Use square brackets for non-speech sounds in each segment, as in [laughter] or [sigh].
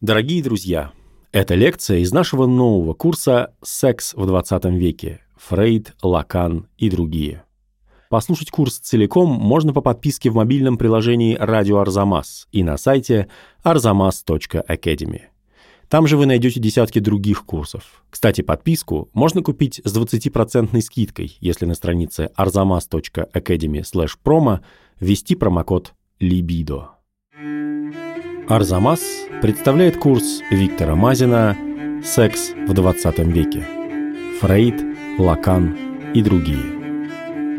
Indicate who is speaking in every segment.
Speaker 1: Дорогие друзья, это лекция из нашего нового курса «Секс в 20 веке. Фрейд, Лакан и другие». Послушать курс целиком можно по подписке в мобильном приложении «Радио Арзамас» и на сайте arzamas.academy. Там же вы найдете десятки других курсов. Кстати, подписку можно купить с 20% скидкой, если на странице arzamas.academy promo ввести промокод LIBIDO. Арзамас представляет курс Виктора Мазина «Секс в 20 веке. Фрейд, Лакан и другие».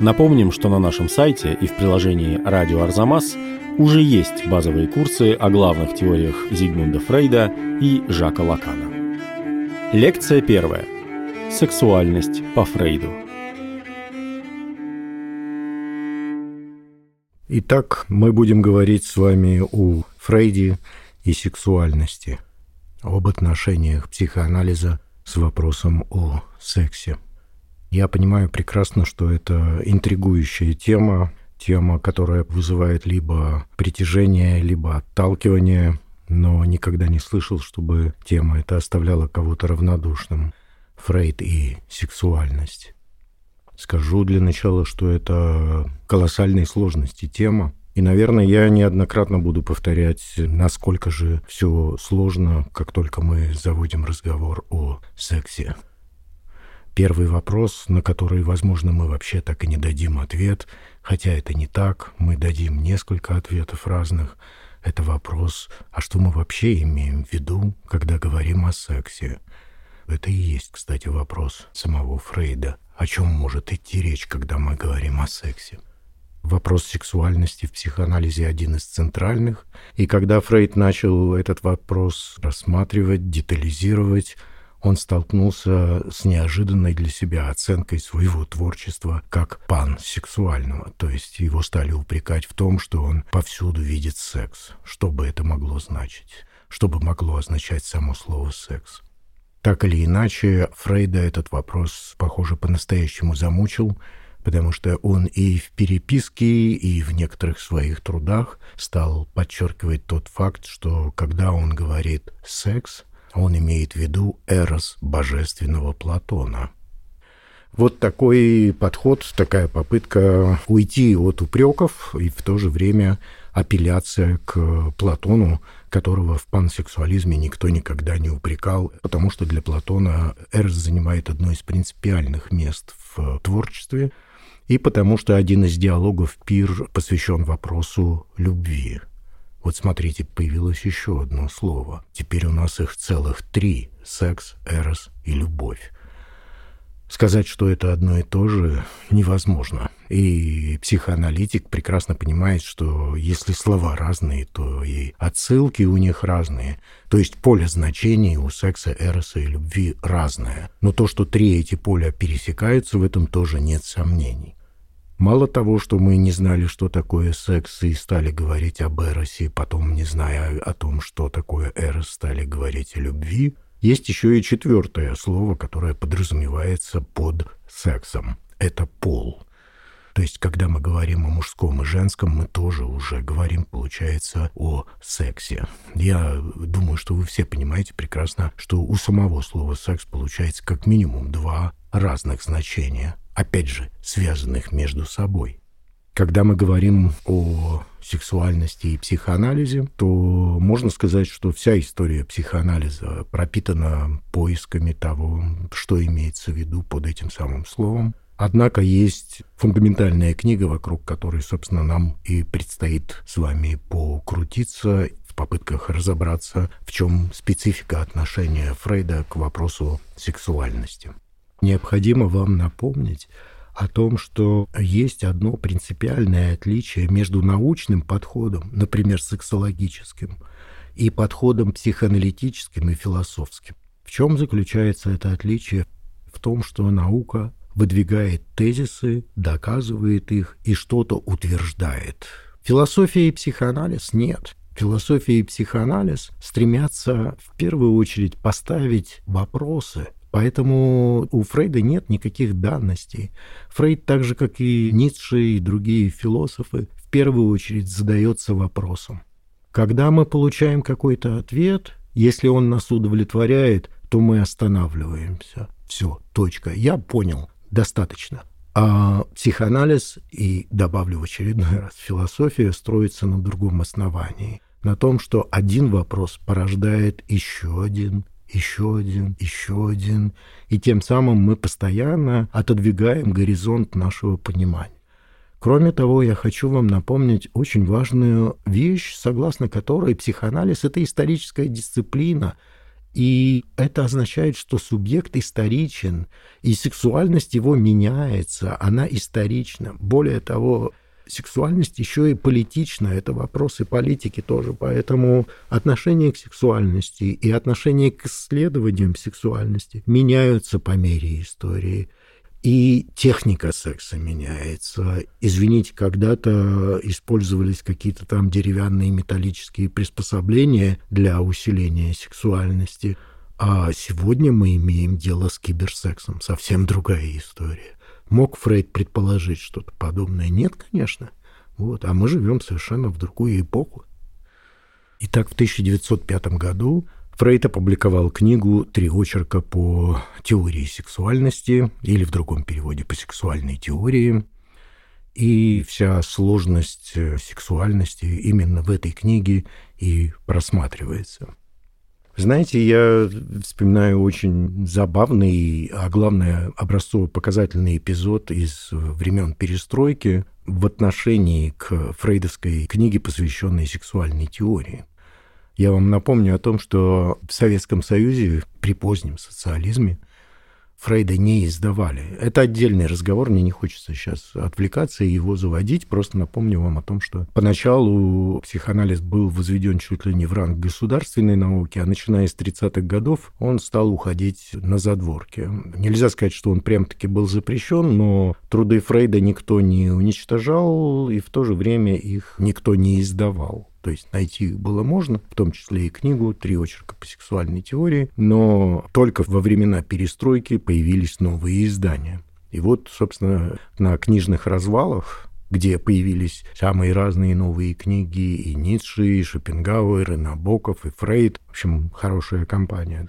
Speaker 1: Напомним, что на нашем сайте и в приложении «Радио Арзамас» уже есть базовые курсы о главных теориях Зигмунда Фрейда и Жака Лакана. Лекция первая. Сексуальность по Фрейду.
Speaker 2: Итак, мы будем говорить с вами о Фрейде и сексуальности, об отношениях психоанализа с вопросом о сексе. Я понимаю прекрасно, что это интригующая тема, тема, которая вызывает либо притяжение, либо отталкивание, но никогда не слышал, чтобы тема эта оставляла кого-то равнодушным. Фрейд и сексуальность. Скажу для начала, что это колоссальной сложности тема. И, наверное, я неоднократно буду повторять, насколько же все сложно, как только мы заводим разговор о сексе. Первый вопрос, на который, возможно, мы вообще так и не дадим ответ, хотя это не так, мы дадим несколько ответов разных, это вопрос, а что мы вообще имеем в виду, когда говорим о сексе? Это и есть, кстати, вопрос самого Фрейда – о чем может идти речь, когда мы говорим о сексе. Вопрос сексуальности в психоанализе один из центральных, и когда Фрейд начал этот вопрос рассматривать, детализировать, он столкнулся с неожиданной для себя оценкой своего творчества как пансексуального, то есть его стали упрекать в том, что он повсюду видит секс. Что бы это могло значить? Что бы могло означать само слово «секс»? Так или иначе, Фрейда этот вопрос, похоже, по-настоящему замучил, потому что он и в переписке, и в некоторых своих трудах стал подчеркивать тот факт, что когда он говорит «секс», он имеет в виду эрос божественного Платона. Вот такой подход, такая попытка уйти от упреков и в то же время апелляция к Платону, которого в пансексуализме никто никогда не упрекал, потому что для Платона Эрос занимает одно из принципиальных мест в творчестве, и потому что один из диалогов «Пир» посвящен вопросу любви. Вот смотрите, появилось еще одно слово. Теперь у нас их целых три — секс, эрос и любовь. Сказать, что это одно и то же, невозможно. И психоаналитик прекрасно понимает, что если слова разные, то и отсылки у них разные. То есть поле значений у секса, эроса и любви разное. Но то, что три эти поля пересекаются, в этом тоже нет сомнений. Мало того, что мы не знали, что такое секс, и стали говорить об эросе, потом, не зная о том, что такое эрос, стали говорить о любви – есть еще и четвертое слово, которое подразумевается под сексом. Это пол. То есть, когда мы говорим о мужском и женском, мы тоже уже говорим, получается, о сексе. Я думаю, что вы все понимаете прекрасно, что у самого слова «секс» получается как минимум два разных значения, опять же, связанных между собой. Когда мы говорим о сексуальности и психоанализе, то можно сказать, что вся история психоанализа пропитана поисками того, что имеется в виду под этим самым словом. Однако есть фундаментальная книга, вокруг которой, собственно, нам и предстоит с вами покрутиться в попытках разобраться, в чем специфика отношения Фрейда к вопросу сексуальности. Необходимо вам напомнить, о том, что есть одно принципиальное отличие между научным подходом, например, сексологическим, и подходом психоаналитическим и философским. В чем заключается это отличие? В том, что наука выдвигает тезисы, доказывает их и что-то утверждает. Философия и психоанализ нет. Философия и психоанализ стремятся в первую очередь поставить вопросы, Поэтому у Фрейда нет никаких данностей. Фрейд, так же как и Ницше и другие философы, в первую очередь задается вопросом. Когда мы получаем какой-то ответ, Если он нас удовлетворяет, то мы останавливаемся. Все, точка. Я понял, достаточно. А психоанализ и, добавлю в очередной раз, философия строится на другом основании. На том, что один вопрос порождает еще один, еще один, еще один. И тем самым мы постоянно отодвигаем горизонт нашего понимания. Кроме того, я хочу вам напомнить очень важную вещь, согласно которой психоанализ — это историческая дисциплина, и это означает, что субъект историчен, и сексуальность его меняется, она исторична. Более того, сексуальность еще и политична, это вопросы политики тоже, поэтому отношение к сексуальности и отношение к исследованиям сексуальности меняются по мере истории – и техника секса меняется. Извините, когда-то использовались какие-то там деревянные металлические приспособления для усиления сексуальности, а сегодня мы имеем дело с киберсексом. Совсем другая история. Мог Фрейд предположить что-то подобное? Нет, конечно. Вот. А мы живем совершенно в другую эпоху. Итак, в 1905 году Фрейд опубликовал книгу «Три очерка по теории сексуальности» или в другом переводе «По сексуальной теории». И вся сложность э, сексуальности именно в этой книге и просматривается. Знаете, я вспоминаю очень забавный, а главное, образцово-показательный эпизод из времен перестройки в отношении к фрейдовской книге, посвященной сексуальной теории. Я вам напомню о том, что в Советском Союзе при позднем социализме Фрейда не издавали. Это отдельный разговор, мне не хочется сейчас отвлекаться и его заводить. Просто напомню вам о том, что поначалу психоанализ был возведен чуть ли не в ранг государственной науки, а начиная с 30-х годов он стал уходить на задворки. Нельзя сказать, что он прям-таки был запрещен, но труды Фрейда никто не уничтожал, и в то же время их никто не издавал. То есть найти их было можно, в том числе и книгу «Три очерка по сексуальной теории», но только во времена перестройки появились новые издания. И вот, собственно, на книжных развалах где появились самые разные новые книги, и Ницше, и Шопенгауэр, и Набоков, и Фрейд. В общем, хорошая компания.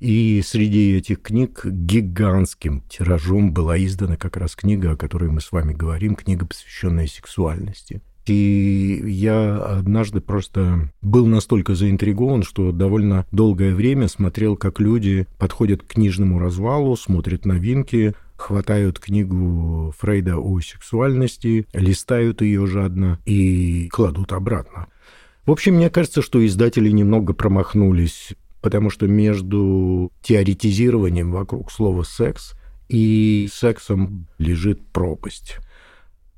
Speaker 2: И среди этих книг гигантским тиражом была издана как раз книга, о которой мы с вами говорим, книга, посвященная сексуальности. И я однажды просто был настолько заинтригован, что довольно долгое время смотрел, как люди подходят к книжному развалу, смотрят новинки, хватают книгу Фрейда о сексуальности, листают ее жадно и кладут обратно. В общем, мне кажется, что издатели немного промахнулись, потому что между теоретизированием вокруг слова «секс» и сексом лежит пропасть.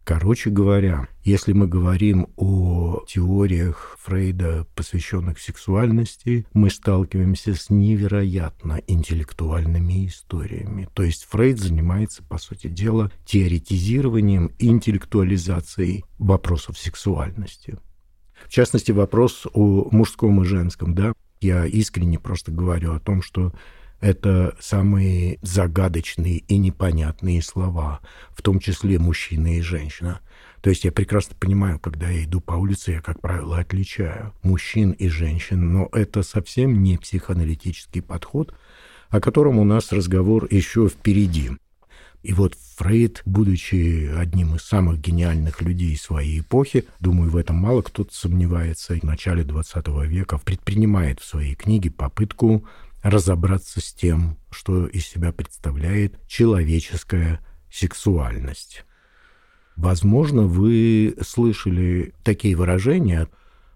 Speaker 2: Короче говоря, если мы говорим о теориях Фрейда, посвященных сексуальности, мы сталкиваемся с невероятно интеллектуальными историями. То есть Фрейд занимается, по сути дела, теоретизированием, интеллектуализацией вопросов сексуальности. В частности, вопрос о мужском и женском. Да? Я искренне просто говорю о том, что это самые загадочные и непонятные слова, в том числе мужчина и женщина. То есть я прекрасно понимаю, когда я иду по улице, я, как правило, отличаю мужчин и женщин, но это совсем не психоаналитический подход, о котором у нас разговор еще впереди. И вот Фрейд, будучи одним из самых гениальных людей своей эпохи, думаю, в этом мало кто-то сомневается, в начале 20 века предпринимает в своей книге попытку разобраться с тем, что из себя представляет человеческая сексуальность. Возможно, вы слышали такие выражения.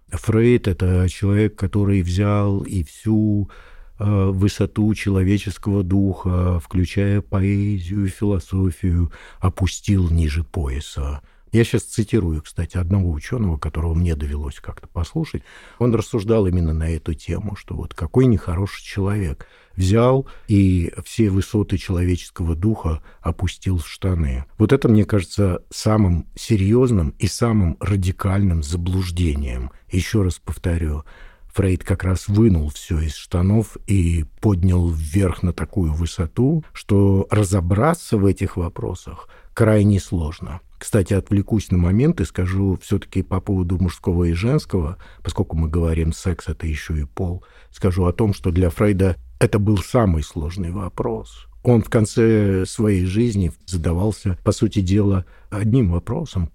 Speaker 2: Фрейд — это человек, который взял и всю э, высоту человеческого духа, включая поэзию, философию, опустил ниже пояса. Я сейчас цитирую, кстати, одного ученого, которого мне довелось как-то послушать. Он рассуждал именно на эту тему, что вот какой нехороший человек взял и все высоты человеческого духа опустил в штаны. Вот это, мне кажется, самым серьезным и самым радикальным заблуждением. Еще раз повторю, Фрейд как раз вынул все из штанов и поднял вверх на такую высоту, что разобраться в этих вопросах крайне сложно. Кстати, отвлекусь на момент и скажу все-таки по поводу мужского и женского, поскольку мы говорим секс это еще и пол, скажу о том, что для Фрейда это был самый сложный вопрос. Он в конце своей жизни задавался, по сути дела, одним вопросом.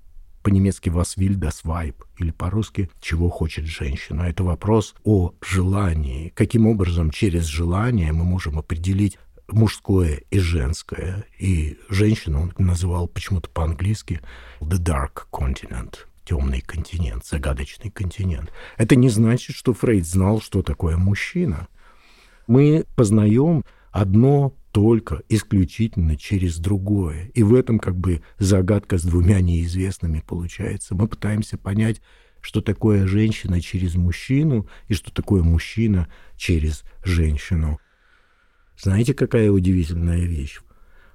Speaker 2: По-немецки «Was will das Weib?» или по-русски «Чего хочет женщина?» Это вопрос о желании. Каким образом через желание мы можем определить мужское и женское. И женщину он называл почему-то по-английски «the dark continent», темный континент, загадочный континент. Это не значит, что Фрейд знал, что такое мужчина. Мы познаем одно только исключительно через другое. И в этом как бы загадка с двумя неизвестными получается. Мы пытаемся понять, что такое женщина через мужчину и что такое мужчина через женщину. Знаете, какая удивительная вещь?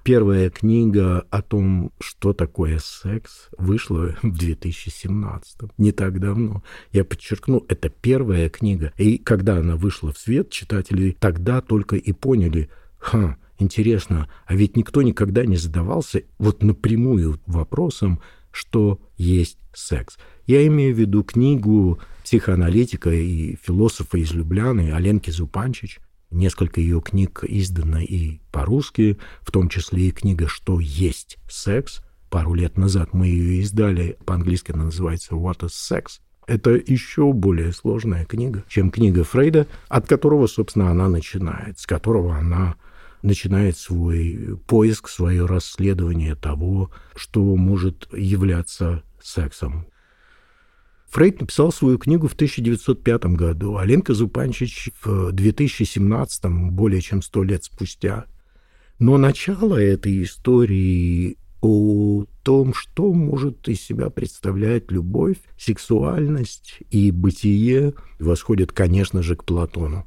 Speaker 2: Первая книга о том, что такое секс, вышла в 2017, не так давно. Я подчеркну, это первая книга. И когда она вышла в свет, читатели тогда только и поняли, ха, интересно, а ведь никто никогда не задавался вот напрямую вопросом, что есть секс. Я имею в виду книгу психоаналитика и философа из Любляны Аленки Зупанчич – Несколько ее книг издано и по-русски, в том числе и книга «Что есть секс». Пару лет назад мы ее издали, по-английски она называется «What is sex?». Это еще более сложная книга, чем книга Фрейда, от которого, собственно, она начинает, с которого она начинает свой поиск, свое расследование того, что может являться сексом. Фрейд написал свою книгу в 1905 году, а Ленка Зупанчич в 2017, более чем сто лет спустя. Но начало этой истории о том, что может из себя представлять любовь, сексуальность и бытие, восходит, конечно же, к Платону.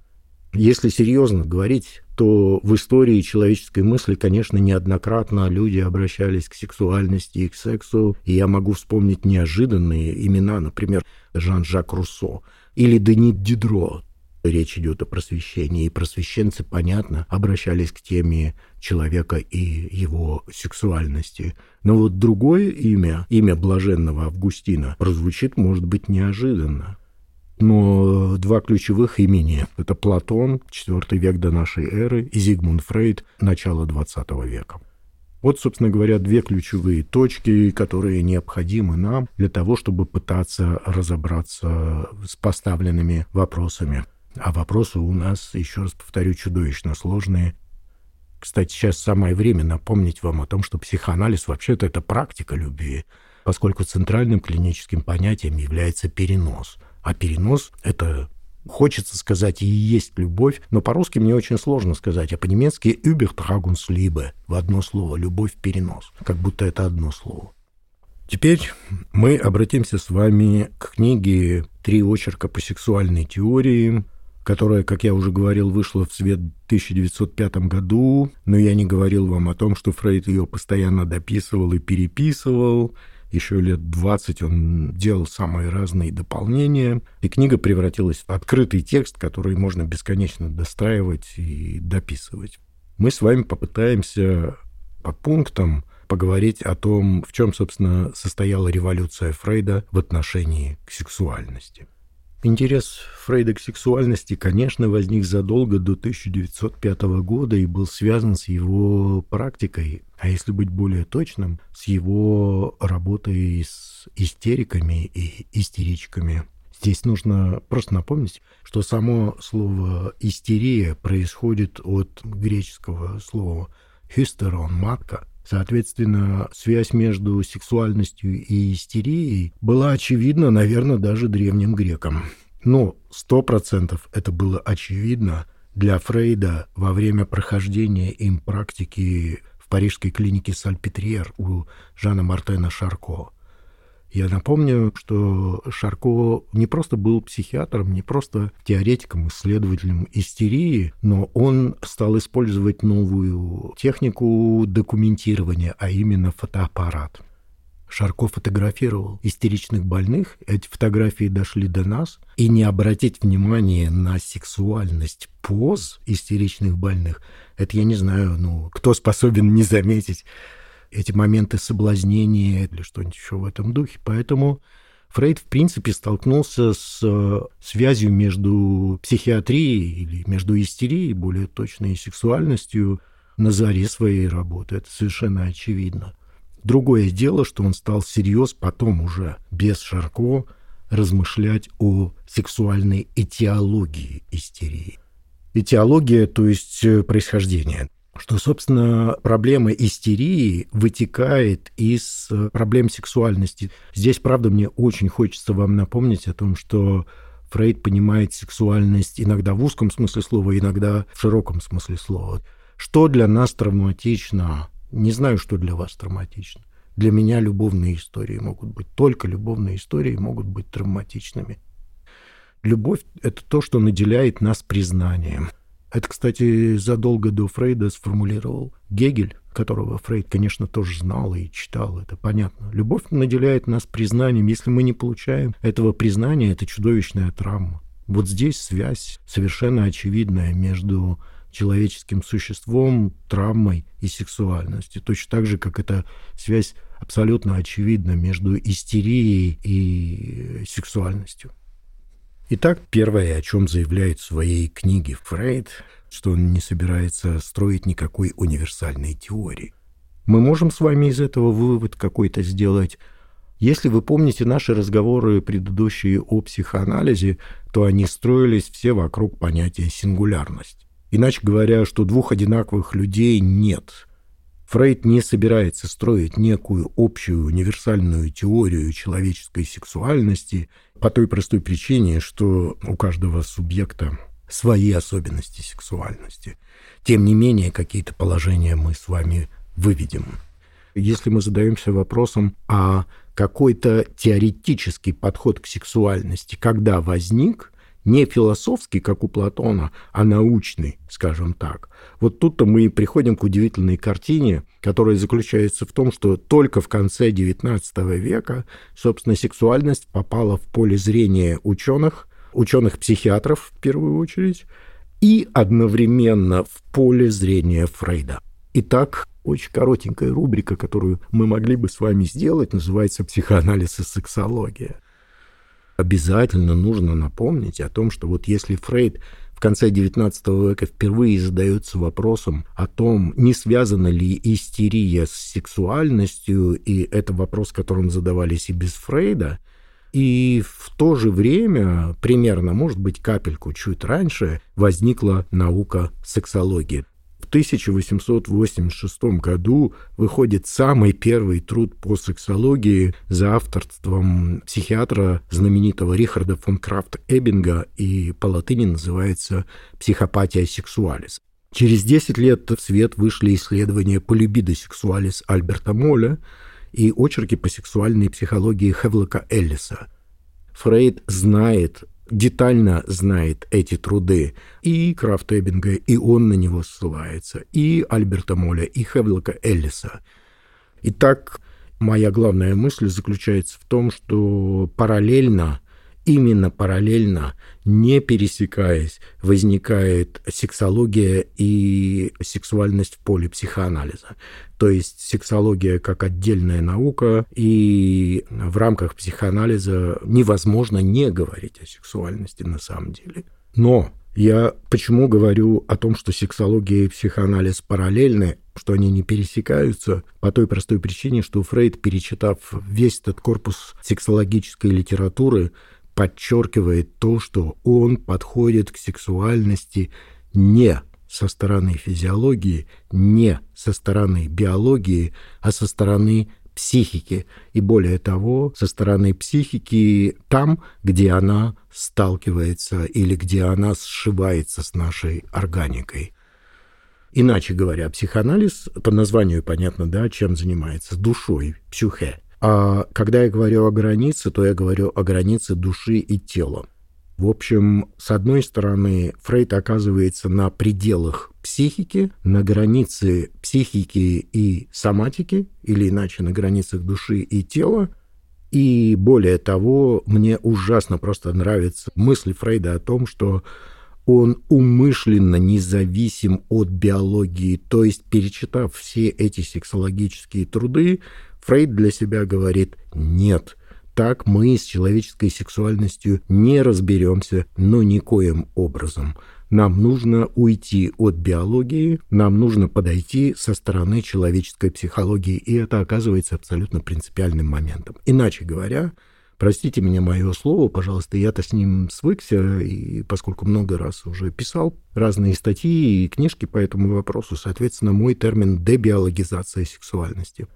Speaker 2: Если серьезно говорить, то в истории человеческой мысли, конечно, неоднократно люди обращались к сексуальности и к сексу, и я могу вспомнить неожиданные имена, например, Жан-Жак Руссо или Денит Дидро. Речь идет о просвещении, и просвещенцы, понятно, обращались к теме человека и его сексуальности. Но вот другое имя, имя блаженного Августина, прозвучит, может быть, неожиданно. Но два ключевых имени — это Платон, IV век до нашей эры, и Зигмунд Фрейд, начало XX века. Вот, собственно говоря, две ключевые точки, которые необходимы нам для того, чтобы пытаться разобраться с поставленными вопросами. А вопросы у нас, еще раз повторю, чудовищно сложные. Кстати, сейчас самое время напомнить вам о том, что психоанализ вообще-то это практика любви, поскольку центральным клиническим понятием является перенос – а перенос — это Хочется сказать и есть любовь, но по-русски мне очень сложно сказать, а по-немецки «Übertragungsliebe» в одно слово «любовь-перенос», как будто это одно слово. Теперь мы обратимся с вами к книге «Три очерка по сексуальной теории», которая, как я уже говорил, вышла в свет в 1905 году, но я не говорил вам о том, что Фрейд ее постоянно дописывал и переписывал, еще лет 20 он делал самые разные дополнения, и книга превратилась в открытый текст, который можно бесконечно достраивать и дописывать. Мы с вами попытаемся по пунктам поговорить о том, в чем, собственно, состояла революция Фрейда в отношении к сексуальности. Интерес Фрейда к сексуальности, конечно, возник задолго до 1905 года и был связан с его практикой, а если быть более точным, с его работой с истериками и истеричками. Здесь нужно просто напомнить, что само слово «истерия» происходит от греческого слова «хистерон» — «матка», Соответственно, связь между сексуальностью и истерией была очевидна, наверное, даже древним грекам. Но сто процентов это было очевидно для Фрейда во время прохождения им практики в парижской клинике Сальпетриер у Жана Мартена Шарко. Я напомню, что Шарко не просто был психиатром, не просто теоретиком, исследователем истерии, но он стал использовать новую технику документирования, а именно фотоаппарат. Шарко фотографировал истеричных больных, эти фотографии дошли до нас, и не обратить внимание на сексуальность поз истеричных больных, это я не знаю, ну, кто способен не заметить эти моменты соблазнения или что-нибудь еще в этом духе. Поэтому Фрейд, в принципе, столкнулся с э, связью между психиатрией или между истерией, более точной, и сексуальностью на заре своей работы. Это совершенно очевидно. Другое дело, что он стал всерьез потом уже, без Шарко, размышлять о сексуальной этиологии истерии. Этиология, то есть э, происхождение что, собственно, проблема истерии вытекает из э, проблем сексуальности. Здесь, правда, мне очень хочется вам напомнить о том, что Фрейд понимает сексуальность иногда в узком смысле слова, иногда в широком смысле слова. Что для нас травматично? Не знаю, что для вас травматично. Для меня любовные истории могут быть, только любовные истории могут быть травматичными. Любовь — это то, что наделяет нас признанием – это, кстати, задолго до Фрейда сформулировал Гегель, которого Фрейд, конечно, тоже знал и читал, это понятно. Любовь наделяет нас признанием. Если мы не получаем этого признания, это чудовищная травма. Вот здесь связь совершенно очевидная между человеческим существом, травмой и сексуальностью. Точно так же, как эта связь абсолютно очевидна между истерией и сексуальностью. Итак, первое, о чем заявляет в своей книге Фрейд, что он не собирается строить никакой универсальной теории. Мы можем с вами из этого вывод какой-то сделать. Если вы помните наши разговоры предыдущие о психоанализе, то они строились все вокруг понятия сингулярность. Иначе говоря, что двух одинаковых людей нет – Фрейд не собирается строить некую общую универсальную теорию человеческой сексуальности по той простой причине, что у каждого субъекта свои особенности сексуальности. Тем не менее, какие-то положения мы с вами выведем. Если мы задаемся вопросом, а какой-то теоретический подход к сексуальности когда возник, не философский, как у Платона, а научный, скажем так. Вот тут-то мы и приходим к удивительной картине, которая заключается в том, что только в конце XIX века, собственно, сексуальность попала в поле зрения ученых, ученых-психиатров в первую очередь, и одновременно в поле зрения Фрейда. Итак, очень коротенькая рубрика, которую мы могли бы с вами сделать, называется «Психоанализ и сексология» обязательно нужно напомнить о том, что вот если Фрейд в конце XIX века впервые задается вопросом о том, не связана ли истерия с сексуальностью, и это вопрос, которым задавались и без Фрейда, и в то же время, примерно, может быть, капельку чуть раньше, возникла наука сексологии. 1886 году выходит самый первый труд по сексологии за авторством психиатра знаменитого Рихарда фон Крафт Эббинга, и по латыни называется «Психопатия сексуалис». Через 10 лет в свет вышли исследования полюбида сексуалис Альберта Моля и очерки по сексуальной психологии Хевлока Эллиса. Фрейд знает детально знает эти труды и Крафта Эббинга, и он на него ссылается, и Альберта Моля, и Хевлока Эллиса. Итак, моя главная мысль заключается в том, что параллельно именно параллельно, не пересекаясь, возникает сексология и сексуальность в поле психоанализа. То есть сексология как отдельная наука, и в рамках психоанализа невозможно не говорить о сексуальности на самом деле. Но я почему говорю о том, что сексология и психоанализ параллельны, что они не пересекаются, по той простой причине, что Фрейд, перечитав весь этот корпус сексологической литературы, подчеркивает то, что он подходит к сексуальности не со стороны физиологии, не со стороны биологии, а со стороны психики. И более того, со стороны психики там, где она сталкивается или где она сшивается с нашей органикой. Иначе говоря, психоанализ, по названию понятно, да, чем занимается, душой, псюхе. А когда я говорю о границе, то я говорю о границе души и тела. В общем, с одной стороны, Фрейд оказывается на пределах психики, на границе психики и соматики, или иначе на границах души и тела. И более того, мне ужасно просто нравится мысль Фрейда о том, что он умышленно независим от биологии, то есть, перечитав все эти сексологические труды, Фрейд для себя говорит «нет», так мы с человеческой сексуальностью не разберемся, но никоим образом. Нам нужно уйти от биологии, нам нужно подойти со стороны человеческой психологии, и это оказывается абсолютно принципиальным моментом. Иначе говоря, простите меня мое слово, пожалуйста, я-то с ним свыкся, и поскольку много раз уже писал разные статьи и книжки по этому вопросу, соответственно, мой термин «дебиологизация сексуальности».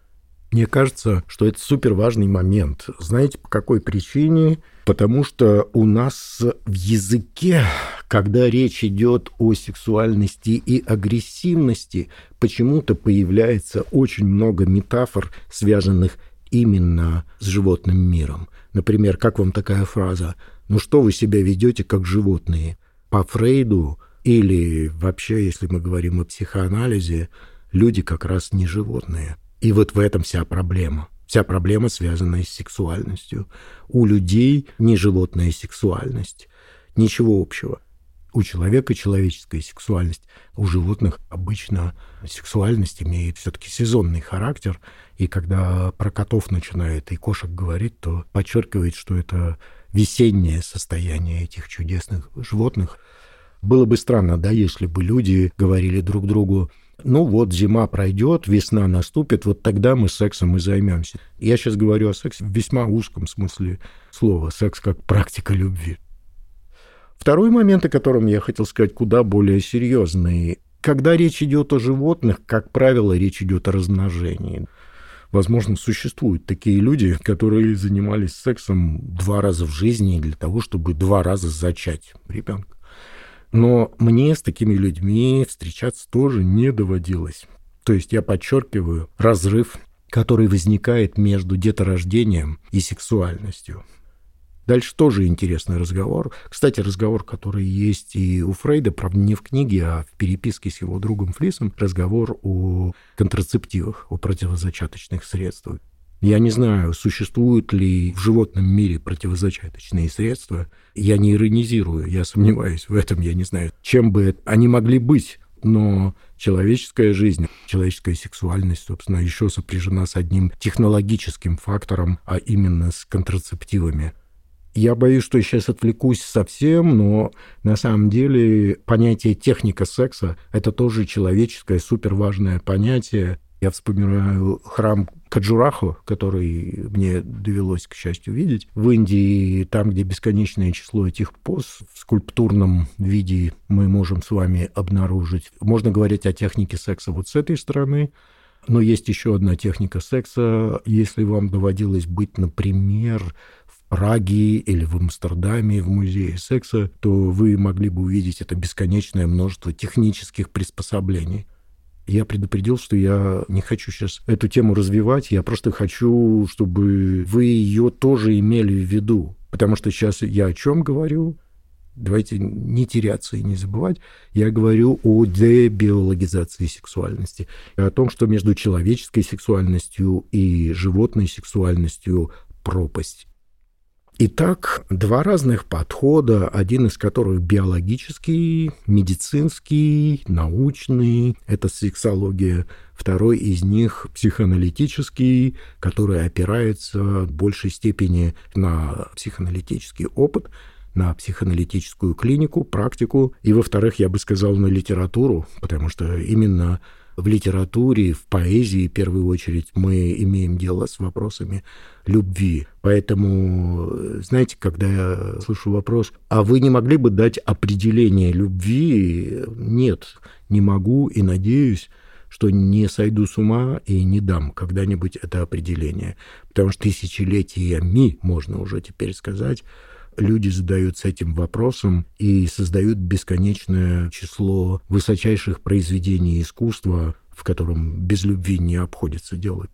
Speaker 2: Мне кажется, что это супер важный момент. Знаете, по какой причине? Потому что у нас в языке, когда речь идет о сексуальности и агрессивности, почему-то появляется очень много метафор, связанных именно с животным миром. Например, как вам такая фраза «Ну что вы себя ведете как животные?» По Фрейду или вообще, если мы говорим о психоанализе, люди как раз не животные – и вот в этом вся проблема. Вся проблема, связанная с сексуальностью. У людей не животная сексуальность. Ничего общего. У человека человеческая сексуальность, у животных обычно сексуальность имеет все-таки сезонный характер. И когда про котов начинает и кошек говорит, то подчеркивает, что это весеннее состояние этих чудесных животных. Было бы странно, да, если бы люди говорили друг другу, ну вот зима пройдет, весна наступит, вот тогда мы сексом и займемся. Я сейчас говорю о сексе в весьма узком смысле слова. Секс как практика любви. Второй момент, о котором я хотел сказать, куда более серьезный. Когда речь идет о животных, как правило, речь идет о размножении. Возможно, существуют такие люди, которые занимались сексом два раза в жизни для того, чтобы два раза зачать ребенка. Но мне с такими людьми встречаться тоже не доводилось. То есть я подчеркиваю разрыв, который возникает между деторождением и сексуальностью. Дальше тоже интересный разговор. Кстати, разговор, который есть и у Фрейда, правда, не в книге, а в переписке с его другом Флисом, разговор о контрацептивах, о противозачаточных средствах. Я не знаю, существуют ли в животном мире противозачаточные средства. Я не иронизирую, я сомневаюсь в этом, я не знаю, чем бы они могли быть. Но человеческая жизнь, человеческая сексуальность, собственно, еще сопряжена с одним технологическим фактором, а именно с контрацептивами. Я боюсь, что сейчас отвлекусь совсем, но на самом деле понятие техника секса – это тоже человеческое суперважное понятие, я вспоминаю храм Каджураху, который мне довелось, к счастью, видеть. В Индии, там, где бесконечное число этих поз в скульптурном виде мы можем с вами обнаружить. Можно говорить о технике секса вот с этой стороны. Но есть еще одна техника секса. Если вам доводилось быть, например, Праге или в Амстердаме в музее секса, то вы могли бы увидеть это бесконечное множество технических приспособлений я предупредил, что я не хочу сейчас эту тему развивать, я просто хочу, чтобы вы ее тоже имели в виду. Потому что сейчас я о чем говорю? Давайте не теряться и не забывать. Я говорю о дебиологизации сексуальности, о том, что между человеческой сексуальностью и животной сексуальностью пропасть. Итак, два разных подхода, один из которых биологический, медицинский, научный, это сексология, второй из них психоаналитический, который опирается в большей степени на психоаналитический опыт, на психоаналитическую клинику, практику, и, во-вторых, я бы сказал, на литературу, потому что именно в литературе, в поэзии, в первую очередь, мы имеем дело с вопросами любви. Поэтому, знаете, когда я слышу вопрос, а вы не могли бы дать определение любви? Нет, не могу и надеюсь, что не сойду с ума и не дам когда-нибудь это определение. Потому что тысячелетиями, можно уже теперь сказать, люди задаются этим вопросом и создают бесконечное число высочайших произведений искусства, в котором без любви не обходится делать.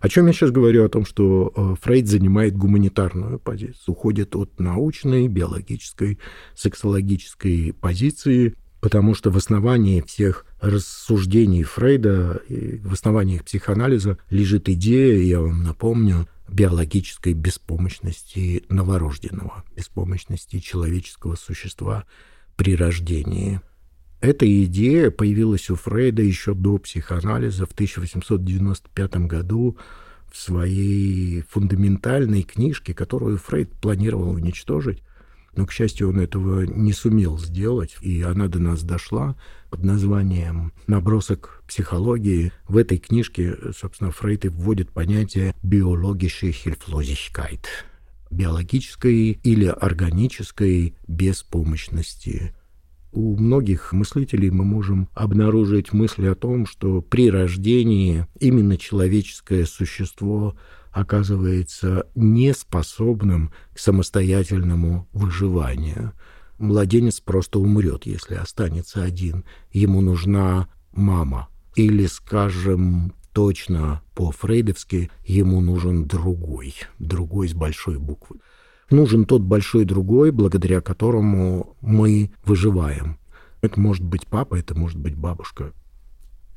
Speaker 2: О чем я сейчас говорю? О том, что э, Фрейд занимает гуманитарную позицию, уходит от научной, биологической, сексологической позиции, потому что в основании всех рассуждений Фрейда, в основании их психоанализа лежит идея, я вам напомню, биологической беспомощности новорожденного, беспомощности человеческого существа при рождении. Эта идея появилась у Фрейда еще до психоанализа в 1895 году в своей фундаментальной книжке, которую Фрейд планировал уничтожить. Но, к счастью, он этого не сумел сделать, и она до нас дошла под названием «Набросок психологии». В этой книжке, собственно, Фрейд и вводит понятие «биологische Hilflosigkeit» биологической или органической беспомощности у многих мыслителей мы можем обнаружить мысли о том, что при рождении именно человеческое существо оказывается неспособным к самостоятельному выживанию. Младенец просто умрет, если останется один. Ему нужна мама. Или, скажем, точно по-фрейдовски, ему нужен другой, другой с большой буквы нужен тот большой другой, благодаря которому мы выживаем. Это может быть папа, это может быть бабушка.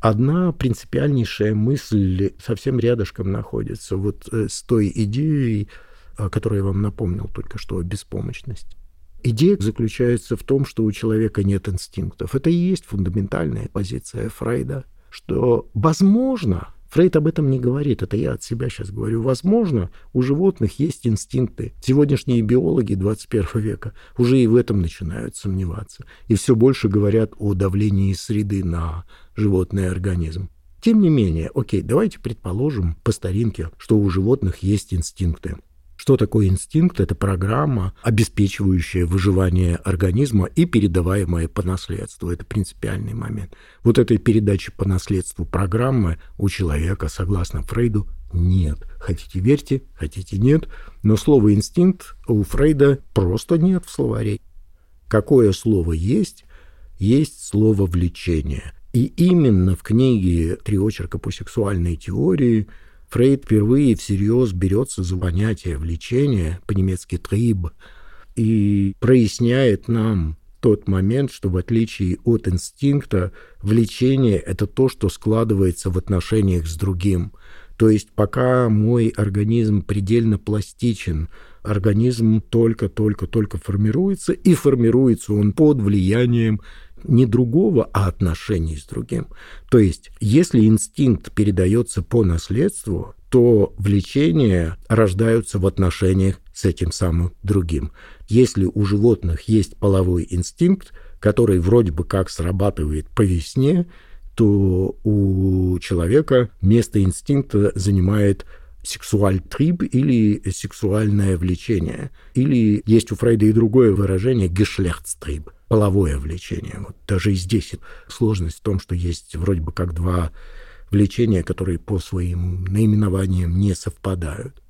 Speaker 2: Одна принципиальнейшая мысль совсем рядышком находится вот э, с той идеей, которую я вам напомнил только что, беспомощность. Идея заключается в том, что у человека нет инстинктов. Это и есть фундаментальная позиция Фрейда, что, возможно, Фрейд об этом не говорит, это я от себя сейчас говорю. Возможно, у животных есть инстинкты. Сегодняшние биологи 21 века уже и в этом начинают сомневаться. И все больше говорят о давлении среды на животный организм. Тем не менее, окей, давайте предположим по старинке, что у животных есть инстинкты. Что такое инстинкт? Это программа, обеспечивающая выживание организма и передаваемая по наследству. Это принципиальный момент. Вот этой передачи по наследству программы у человека, согласно Фрейду, нет. Хотите верьте, хотите нет, но слово «инстинкт» у Фрейда просто нет в словаре. Какое слово есть? Есть слово «влечение». И именно в книге «Три очерка по сексуальной теории» Фрейд впервые всерьез берется за понятие влечения, по-немецки «триб», и проясняет нам тот момент, что в отличие от инстинкта, влечение – это то, что складывается в отношениях с другим. То есть пока мой организм предельно пластичен, организм только-только-только формируется, и формируется он под влиянием не другого, а отношений с другим. То есть, если инстинкт передается по наследству, то влечения рождаются в отношениях с этим самым другим. Если у животных есть половой инстинкт, который вроде бы как срабатывает по весне, то у человека место инстинкта занимает сексуальтриб или сексуальное влечение. Или есть у Фрейда и другое выражение гешлехтстриб – половое влечение. Вот даже и здесь сложность в том, что есть вроде бы как два влечения, которые по своим наименованиям не совпадают.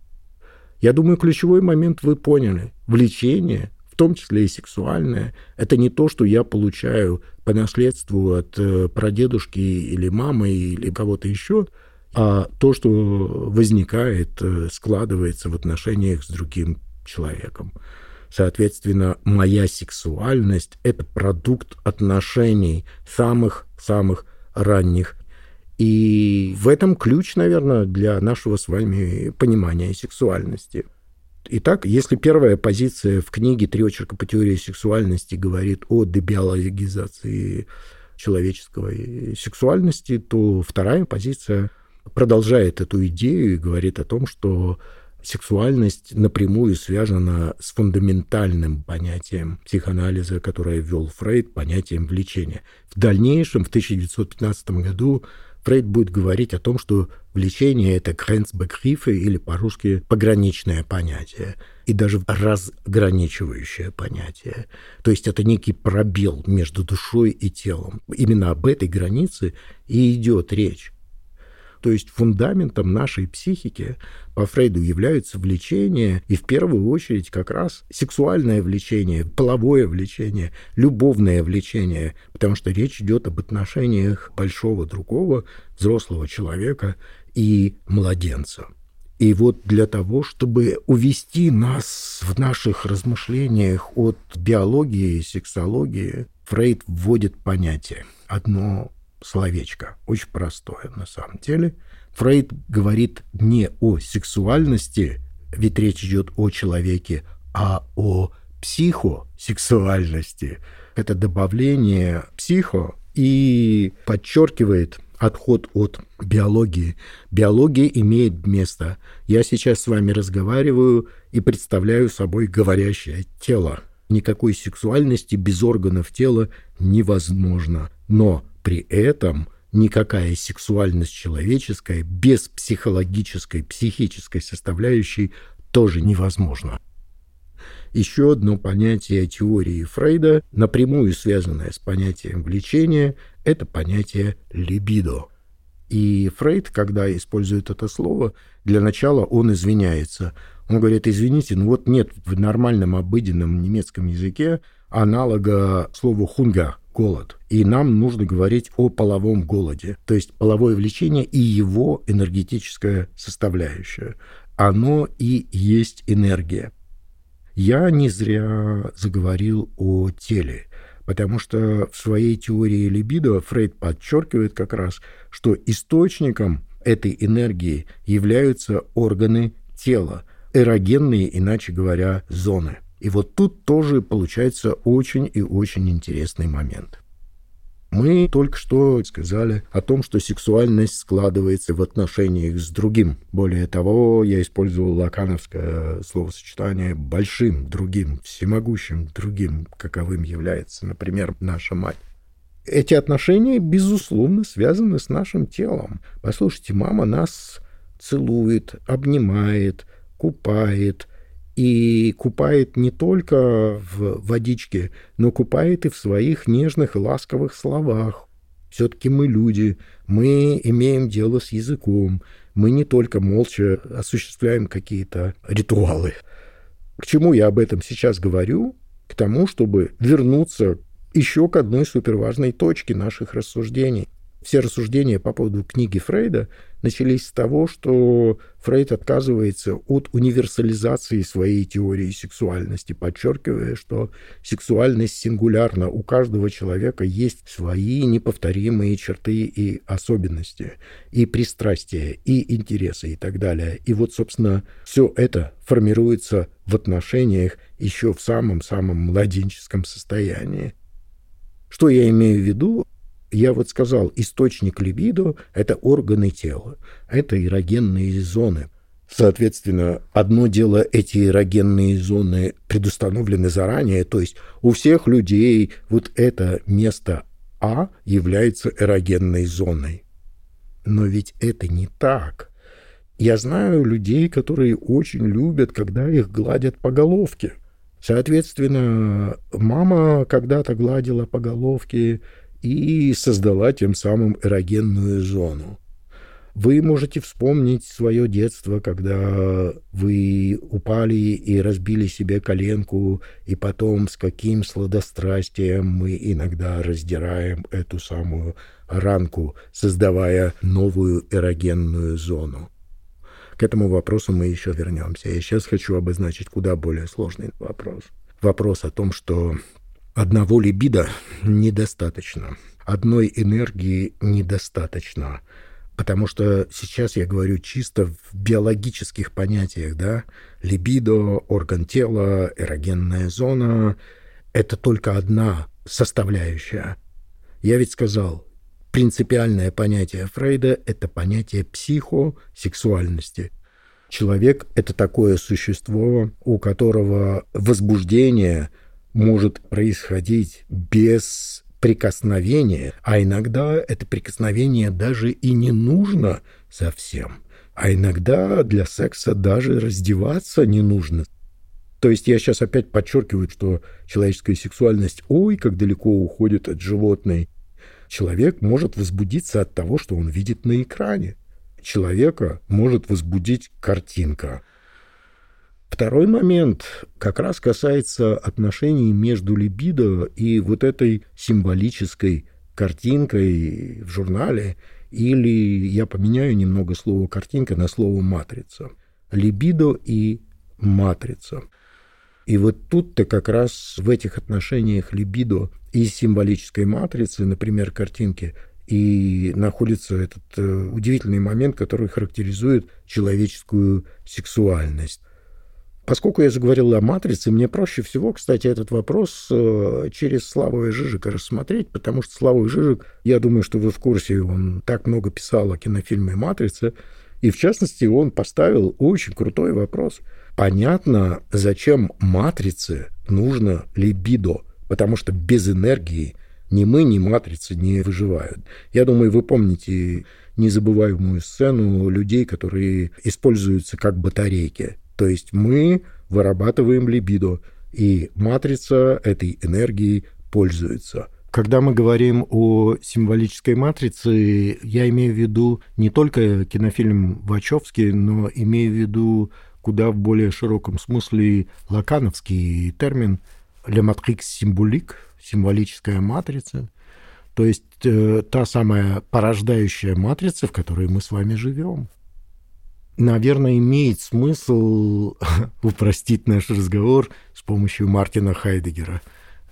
Speaker 2: Я думаю, ключевой момент вы поняли. Влечение, в том числе и сексуальное, это не то, что я получаю по наследству от э, прадедушки или мамы или кого-то еще – а то, что возникает, э, складывается в отношениях с другим человеком. Соответственно, моя сексуальность – это продукт отношений самых-самых ранних. И в этом ключ, наверное, для нашего с вами понимания сексуальности. Итак, если первая позиция в книге «Три очерка по теории сексуальности» говорит о дебиологизации человеческой сексуальности, то вторая позиция – продолжает эту идею и говорит о том, что сексуальность напрямую связана с фундаментальным понятием психоанализа, которое ввел Фрейд, понятием влечения. В дальнейшем, в 1915 году, Фрейд будет говорить о том, что влечение – это грэнцбегрифы или по-русски пограничное понятие и даже разграничивающее понятие. То есть это некий пробел между душой и телом. Именно об этой границе и идет речь. То есть фундаментом нашей психики по Фрейду являются влечение, и в первую очередь как раз сексуальное влечение, половое влечение, любовное влечение, потому что речь идет об отношениях большого другого, взрослого человека и младенца. И вот для того, чтобы увести нас в наших размышлениях от биологии и сексологии, Фрейд вводит понятие, одно словечко, очень простое на самом деле. Фрейд говорит не о сексуальности, ведь речь идет о человеке, а о психосексуальности. Это добавление психо и подчеркивает отход от биологии. Биология имеет место. Я сейчас с вами разговариваю и представляю собой говорящее тело. Никакой сексуальности без органов тела невозможно. Но при этом никакая сексуальность человеческая без психологической, психической составляющей тоже невозможна. Еще одно понятие теории Фрейда, напрямую связанное с понятием влечения, это понятие либидо. И Фрейд, когда использует это слово, для начала он извиняется. Он говорит, извините, ну вот нет в нормальном обыденном немецком языке аналога слова «хунга» — голод. И нам нужно говорить о половом голоде, то есть половое влечение и его энергетическая составляющая. Оно и есть энергия. Я не зря заговорил о теле, потому что в своей теории либидо Фрейд подчеркивает как раз, что источником этой энергии являются органы тела, эрогенные, иначе говоря, зоны. И вот тут тоже получается очень и очень интересный момент. Мы только что сказали о том, что сексуальность складывается в отношениях с другим. Более того, я использовал лакановское словосочетание «большим другим», «всемогущим другим», каковым является, например, наша мать. Эти отношения, безусловно, связаны с нашим телом. Послушайте, мама нас целует, обнимает, купает – и купает не только в водичке, но купает и в своих нежных и ласковых словах. Все-таки мы люди, мы имеем дело с языком, мы не только молча осуществляем какие-то ритуалы. К чему я об этом сейчас говорю? К тому, чтобы вернуться еще к одной суперважной точке наших рассуждений. Все рассуждения по поводу книги Фрейда начались с того, что Фрейд отказывается от универсализации своей теории сексуальности, подчеркивая, что сексуальность сингулярна, у каждого человека есть свои неповторимые черты и особенности, и пристрастия, и интересы и так далее. И вот, собственно, все это формируется в отношениях еще в самом-самом младенческом состоянии. Что я имею в виду? Я вот сказал, источник либидо – это органы тела, это эрогенные зоны. Соответственно, одно дело, эти эрогенные зоны предустановлены заранее, то есть у всех людей вот это место А является эрогенной зоной. Но ведь это не так. Я знаю людей, которые очень любят, когда их гладят по головке. Соответственно, мама когда-то гладила по головке и создала тем самым эрогенную зону. Вы можете вспомнить свое детство, когда вы упали и разбили себе коленку, и потом с каким сладострастием мы иногда раздираем эту самую ранку, создавая новую эрогенную зону. К этому вопросу мы еще вернемся. Я сейчас хочу обозначить куда более сложный вопрос. Вопрос о том, что Одного либидо недостаточно, одной энергии недостаточно, потому что сейчас я говорю чисто в биологических понятиях, да, либидо, орган тела, эрогенная зона — это только одна составляющая. Я ведь сказал, принципиальное понятие Фрейда — это понятие психосексуальности. Человек — это такое существо, у которого возбуждение — может происходить без прикосновения, а иногда это прикосновение даже и не нужно совсем. А иногда для секса даже раздеваться не нужно. То есть я сейчас опять подчеркиваю, что человеческая сексуальность, ой, как далеко уходит от животной. Человек может возбудиться от того, что он видит на экране. Человека может возбудить картинка – Второй момент как раз касается отношений между либидо и вот этой символической картинкой в журнале, или я поменяю немного слово «картинка» на слово «матрица». Либидо и матрица. И вот тут-то как раз в этих отношениях либидо и символической матрицы, например, картинки, и находится этот э, удивительный момент, который характеризует человеческую сексуальность. Поскольку я заговорил о матрице, мне проще всего, кстати, этот вопрос э, через Славу Жижика рассмотреть, потому что Слава Жижик, я думаю, что вы в курсе, он так много писал о кинофильме «Матрица», и в частности он поставил очень крутой вопрос. Понятно, зачем «Матрице» нужно либидо, потому что без энергии ни мы, ни матрицы не выживают. Я думаю, вы помните незабываемую сцену людей, которые используются как батарейки. То есть мы вырабатываем либидо, и матрица этой энергией пользуется. Когда мы говорим о символической матрице, я имею в виду не только кинофильм Вачовский, но имею в виду куда в более широком смысле лакановский термин «le matrix symbolique», символическая матрица, то есть э, та самая порождающая матрица, в которой мы с вами живем. Наверное, имеет смысл [laughs] упростить наш разговор с помощью Мартина Хайдегера.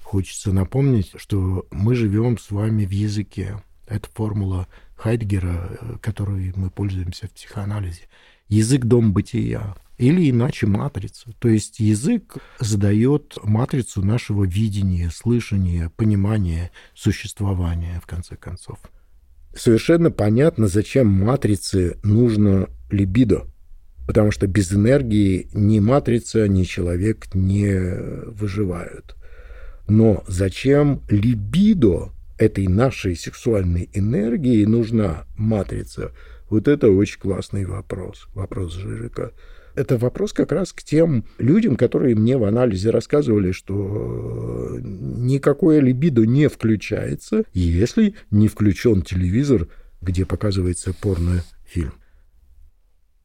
Speaker 2: Хочется напомнить, что мы живем с вами в языке. Это формула Хайдегера, э, которой мы пользуемся в психоанализе. Язык – дом бытия или иначе матрица. То есть язык задает матрицу нашего видения, слышания, понимания, существования, в конце концов. Совершенно понятно, зачем матрице нужно либидо. Потому что без энергии ни матрица, ни человек не выживают. Но зачем либидо этой нашей сексуальной энергии нужна матрица? Вот это очень классный вопрос, вопрос Жирика. Это вопрос как раз к тем людям, которые мне в анализе рассказывали, что никакое либидо не включается, если не включен телевизор, где показывается порнофильм.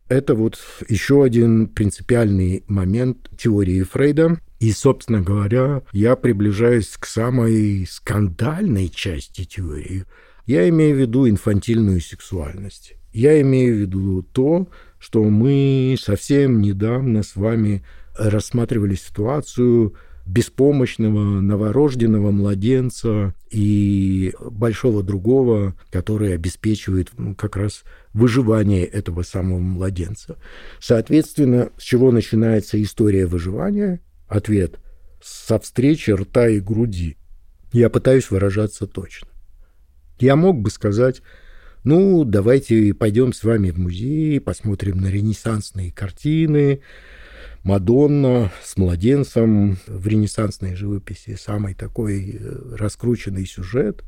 Speaker 2: Это вот еще один принципиальный момент теории Фрейда. И, собственно говоря, я приближаюсь к самой скандальной части теории. Я имею в виду инфантильную сексуальность. Я имею в виду то, что мы совсем недавно с вами рассматривали ситуацию беспомощного новорожденного младенца и большого другого, который обеспечивает ну, как раз выживание этого самого младенца. Соответственно, с чего начинается история выживания? Ответ – со встречи рта и груди. Я пытаюсь выражаться точно. Я мог бы сказать ну, давайте пойдем с вами в музей, посмотрим на ренессансные картины. Мадонна с младенцем в ренессансной живописи. Самый такой э, раскрученный сюжет.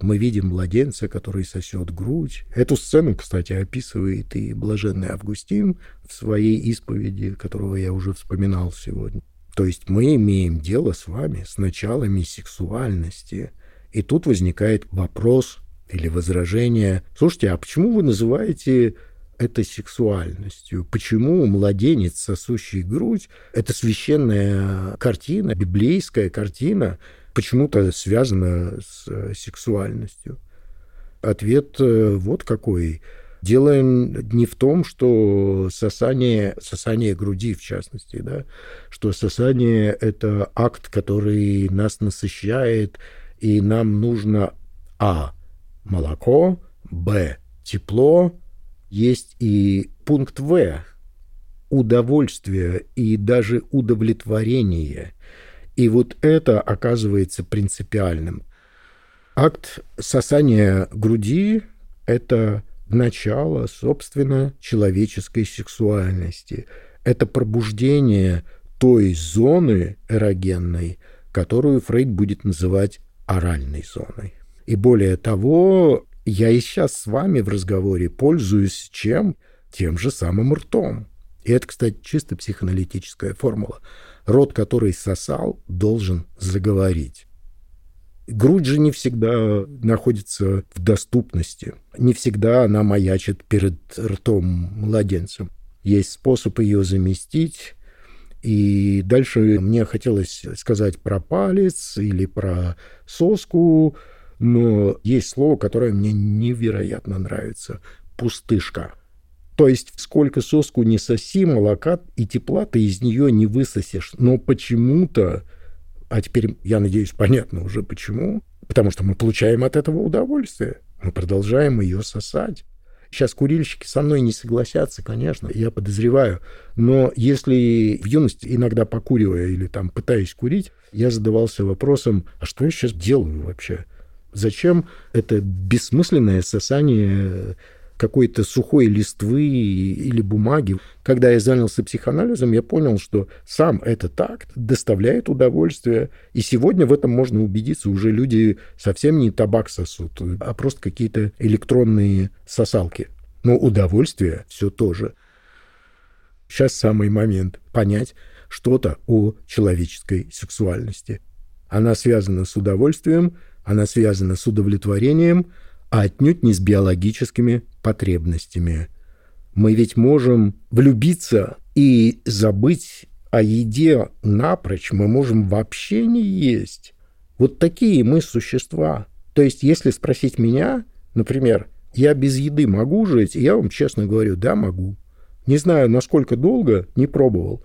Speaker 2: Мы видим младенца, который сосет грудь. Эту сцену, кстати, описывает и блаженный Августин в своей исповеди, которого я уже вспоминал сегодня. То есть мы имеем дело с вами с началами сексуальности. И тут возникает вопрос, или возражение. Слушайте, а почему вы называете это сексуальностью? Почему младенец, сосущий грудь, это священная картина, библейская картина, почему-то связана с э, сексуальностью? Ответ э, вот какой. Дело не в том, что сосание, сосание груди, в частности, да, что сосание – это акт, который нас насыщает, и нам нужно, а, молоко, Б – тепло, есть и пункт В – удовольствие и даже удовлетворение. И вот это оказывается принципиальным. Акт сосания груди – это начало, собственно, человеческой сексуальности. Это пробуждение той зоны эрогенной, которую Фрейд будет называть оральной зоной. И более того, я и сейчас с вами в разговоре пользуюсь чем? Тем же самым ртом. И это, кстати, чисто психоаналитическая формула. Рот, который сосал, должен заговорить. Грудь же не всегда находится в доступности. Не всегда она маячит перед ртом младенцем. Есть способ ее заместить. И дальше мне хотелось сказать про палец или про соску, но есть слово, которое мне невероятно нравится – пустышка. То есть сколько соску не соси, молока и тепла ты из нее не высосешь. Но почему-то, а теперь, я надеюсь, понятно уже почему, потому что мы получаем от этого удовольствие. Мы продолжаем ее сосать. Сейчас курильщики со мной не согласятся, конечно, я подозреваю. Но если в юности, иногда покуривая или там пытаясь курить, я задавался вопросом, а что я сейчас делаю вообще? Зачем это бессмысленное сосание какой-то сухой листвы или бумаги. Когда я занялся психоанализом, я понял, что сам этот акт доставляет удовольствие. И сегодня в этом можно убедиться. Уже люди совсем не табак сосут, а просто какие-то электронные сосалки. Но удовольствие все тоже. Сейчас самый момент понять что-то о человеческой сексуальности. Она связана с удовольствием, она связана с удовлетворением – а отнюдь не с биологическими потребностями. Мы ведь можем влюбиться и забыть о еде напрочь, мы можем вообще не есть. Вот такие мы существа. То есть, если спросить меня, например, я без еды могу жить, я вам честно говорю, да, могу. Не знаю, насколько долго, не пробовал.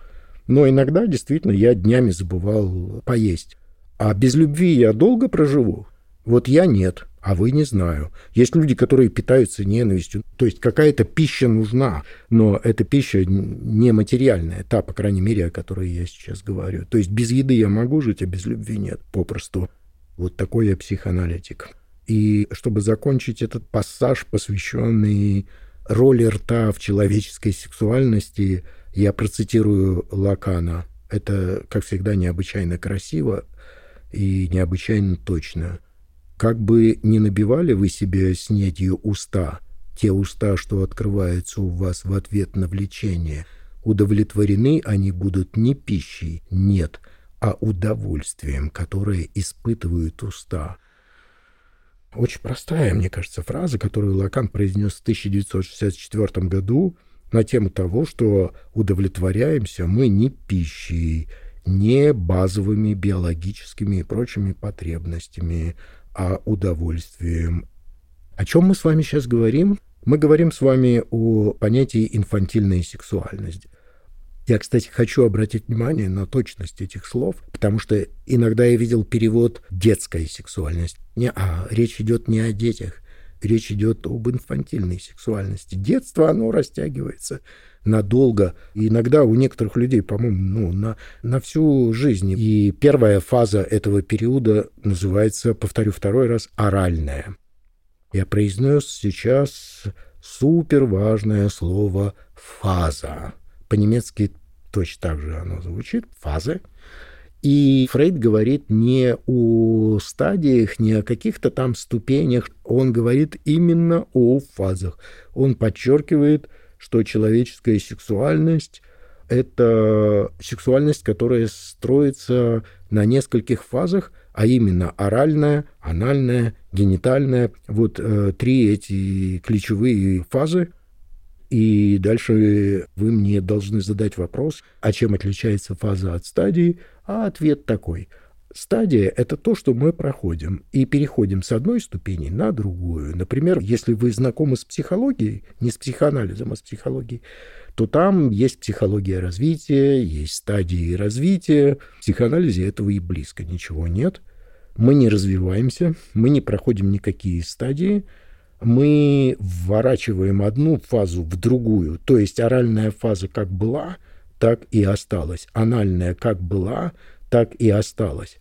Speaker 2: Но иногда действительно я днями забывал поесть. А без любви я долго проживу? Вот я нет а вы не знаю. Есть люди, которые питаются ненавистью. То есть какая-то пища нужна, но эта пища нематериальная, та, по крайней мере, о которой я сейчас говорю. То есть без еды я могу жить, а без любви нет, попросту. Вот такой я психоаналитик. И чтобы закончить этот пассаж, посвященный роли рта в человеческой сексуальности, я процитирую Лакана. Это, как всегда, необычайно красиво и необычайно точно – как бы не набивали вы себе снедью уста, те уста, что открываются у вас в ответ на влечение, удовлетворены они будут не пищей, нет, а удовольствием, которое испытывают уста. Очень простая, мне кажется, фраза, которую Лакан произнес в 1964 году на тему того, что удовлетворяемся мы не пищей, не базовыми биологическими и прочими потребностями, а удовольствием. О чем мы с вами сейчас говорим? Мы говорим с вами о понятии инфантильная сексуальность. Я, кстати, хочу обратить внимание на точность этих слов, потому что иногда я видел перевод «детская сексуальность». Не, а речь идет не о детях, речь идет об инфантильной сексуальности. Детство, оно растягивается надолго. И иногда у некоторых людей, по-моему, ну, на, на всю жизнь. И первая фаза этого периода называется, повторю второй раз, оральная. Я произнес сейчас супер важное слово «фаза». По-немецки точно так же оно звучит, фазы. И Фрейд говорит не о стадиях, не о каких-то там ступенях, он говорит именно о фазах. Он подчеркивает, что человеческая сексуальность — это сексуальность, которая строится на нескольких фазах, а именно оральная, анальная, генитальная. Вот э, три эти ключевые фазы. И дальше вы мне должны задать вопрос, а чем отличается фаза от стадии? А ответ такой — Стадия — это то, что мы проходим, и переходим с одной ступени на другую. Например, если вы знакомы с психологией, не с психоанализом, а с психологией, то там есть психология развития, есть стадии развития. В психоанализе этого и близко ничего нет. Мы не развиваемся, мы не проходим никакие стадии, мы вворачиваем одну фазу в другую. То есть оральная фаза как была, так и осталась. Анальная как была, так и осталась.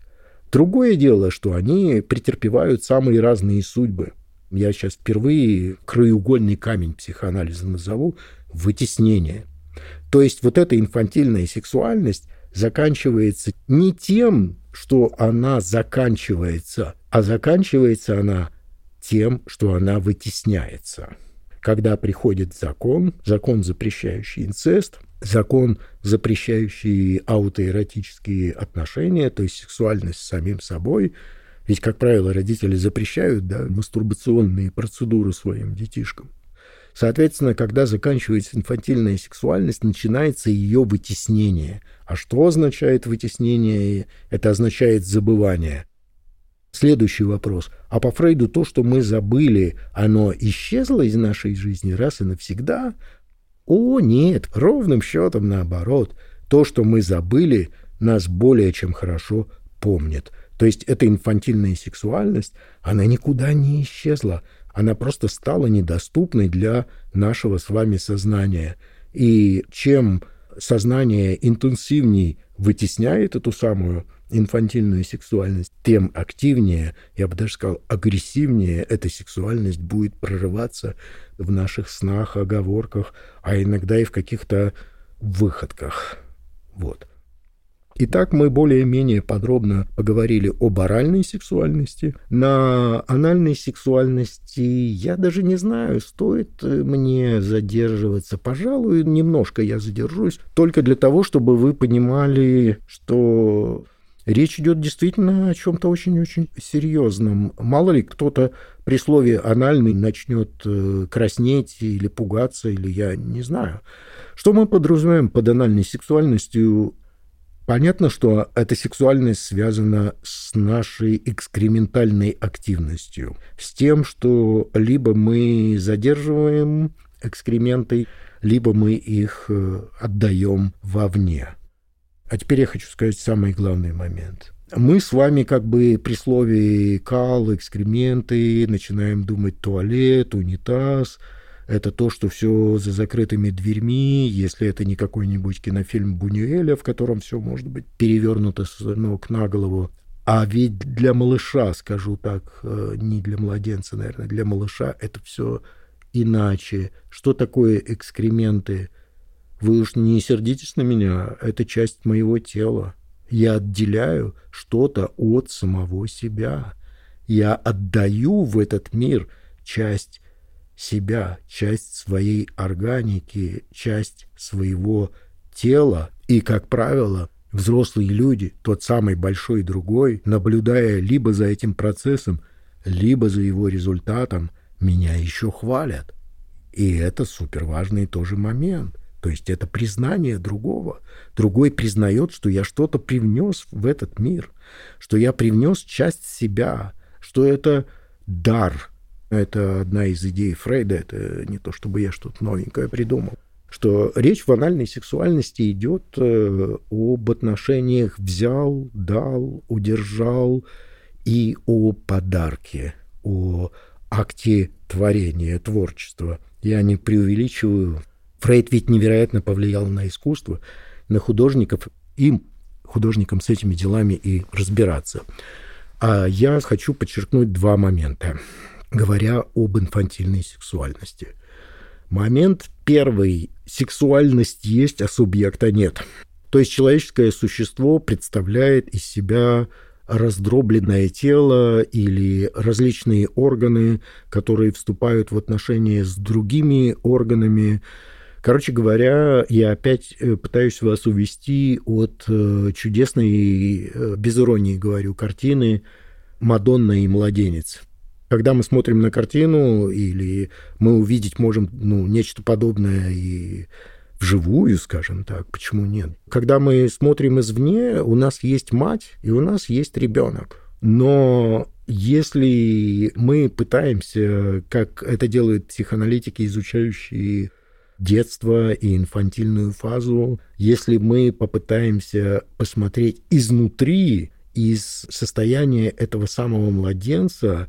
Speaker 2: Другое дело, что они претерпевают самые разные судьбы. Я сейчас впервые краеугольный камень психоанализа назову – вытеснение. То есть вот эта инфантильная сексуальность заканчивается не тем, что она заканчивается, а заканчивается она тем, что она вытесняется. Когда приходит закон, закон, запрещающий инцест – закон, запрещающий аутоэротические отношения, то есть сексуальность с самим собой. Ведь, как правило, родители запрещают да, мастурбационные процедуры своим детишкам. Соответственно, когда заканчивается инфантильная сексуальность, начинается ее вытеснение. А что означает вытеснение? Это означает забывание. Следующий вопрос. А по Фрейду то, что мы забыли, оно исчезло из нашей жизни раз и навсегда? О, нет, ровным счетом наоборот. То, что мы забыли, нас более чем хорошо помнит. То есть эта инфантильная сексуальность, она никуда не исчезла. Она просто стала недоступной для нашего с вами сознания. И чем сознание интенсивней вытесняет эту самую инфантильную сексуальность, тем активнее, я бы даже сказал, агрессивнее эта сексуальность будет прорываться в наших снах, оговорках, а иногда и в каких-то выходках. Вот. Итак, мы более-менее подробно поговорили об оральной сексуальности. На анальной сексуальности я даже не знаю, стоит мне задерживаться. Пожалуй, немножко я задержусь, только для того, чтобы вы понимали, что Речь идет действительно о чем-то очень-очень серьезном. Мало ли кто-то при слове «анальный» начнет э, краснеть или пугаться, или я не знаю. Что мы подразумеваем под анальной сексуальностью? Понятно, что эта сексуальность связана с нашей экскрементальной активностью, с тем, что либо мы задерживаем экскременты, либо мы их э, отдаем вовне. А теперь я хочу сказать самый главный момент. Мы с вами как бы при слове кал, экскременты, начинаем думать туалет, унитаз. Это то, что все за закрытыми дверьми, если это не какой-нибудь кинофильм Бунюэля, в котором все может быть перевернуто с ног на голову. А ведь для малыша, скажу так, э, не для младенца, наверное, для малыша это все иначе. Что такое экскременты? Вы уж не сердитесь на меня, это часть моего тела. Я отделяю что-то от самого себя. Я отдаю в этот мир часть себя, часть своей органики, часть своего тела. И, как правило, взрослые люди, тот самый большой другой, наблюдая либо за этим процессом, либо за его результатом, меня еще хвалят. И это суперважный тоже момент. То есть это признание другого. Другой признает, что я что-то привнес в этот мир, что я привнес часть себя, что это дар. Это одна из идей Фрейда, это не то, чтобы я что-то новенькое придумал. Что речь в анальной сексуальности идет э, об отношениях взял, дал, удержал и о подарке, о акте творения, творчества. Я не преувеличиваю Фрейд ведь невероятно повлиял на искусство, на художников, им, художникам с этими делами и разбираться. А я хочу подчеркнуть два момента, говоря об инфантильной сексуальности. Момент первый. Сексуальность есть, а субъекта нет. То есть человеческое существо представляет из себя раздробленное тело или различные органы, которые вступают в отношения с другими органами, Короче говоря, я опять э, пытаюсь вас увести от э, чудесной, э, без иронии говорю, картины «Мадонна и младенец». Когда мы смотрим на картину, или мы увидеть можем ну, нечто подобное и вживую, скажем так, почему нет? Когда мы смотрим извне, у нас есть мать и у нас есть ребенок. Но если мы пытаемся, как это делают психоаналитики, изучающие детство и инфантильную фазу, если мы попытаемся посмотреть изнутри, из состояния этого самого младенца,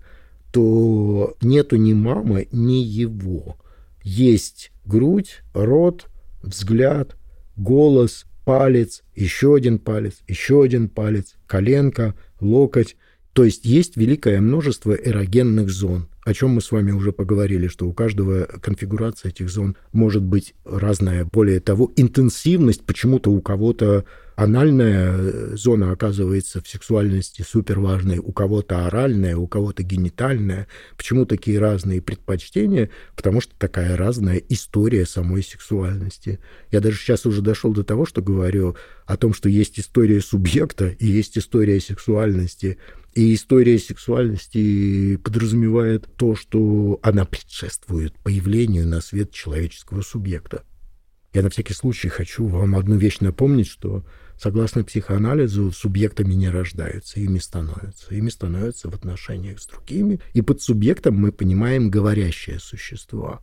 Speaker 2: то нету ни мамы, ни его. Есть грудь, рот, взгляд, голос, палец, еще один палец, еще один палец, коленка, локоть. То есть есть великое множество эрогенных зон о чем мы с вами уже поговорили, что у каждого конфигурация этих зон может быть разная. Более того, интенсивность почему-то у кого-то анальная э, зона оказывается в сексуальности супер важной, у кого-то оральная, у кого-то генитальная. Почему такие разные предпочтения? Потому что такая разная история самой сексуальности. Я даже сейчас уже дошел до того, что говорю о том, что есть история субъекта и есть история сексуальности. И история сексуальности подразумевает то, что она предшествует появлению на свет человеческого субъекта. Я на всякий случай хочу вам одну вещь напомнить, что Согласно психоанализу, субъектами не рождаются, ими становятся. Ими становятся в отношениях с другими. И под субъектом мы понимаем говорящее существо.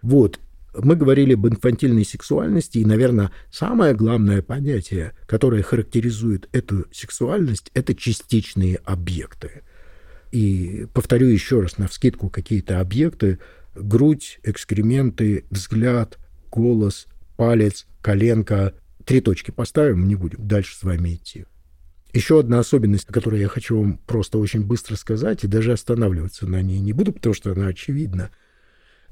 Speaker 2: Вот. Мы говорили об инфантильной сексуальности, и, наверное, самое главное понятие, которое характеризует эту сексуальность, это частичные объекты. И повторю еще раз на вскидку какие-то объекты. Грудь, экскременты, взгляд, голос, палец, коленка. Три точки поставим, не будем дальше с вами идти. Еще одна особенность, которую я хочу вам просто очень быстро сказать, и даже останавливаться на ней не буду, потому что она очевидна.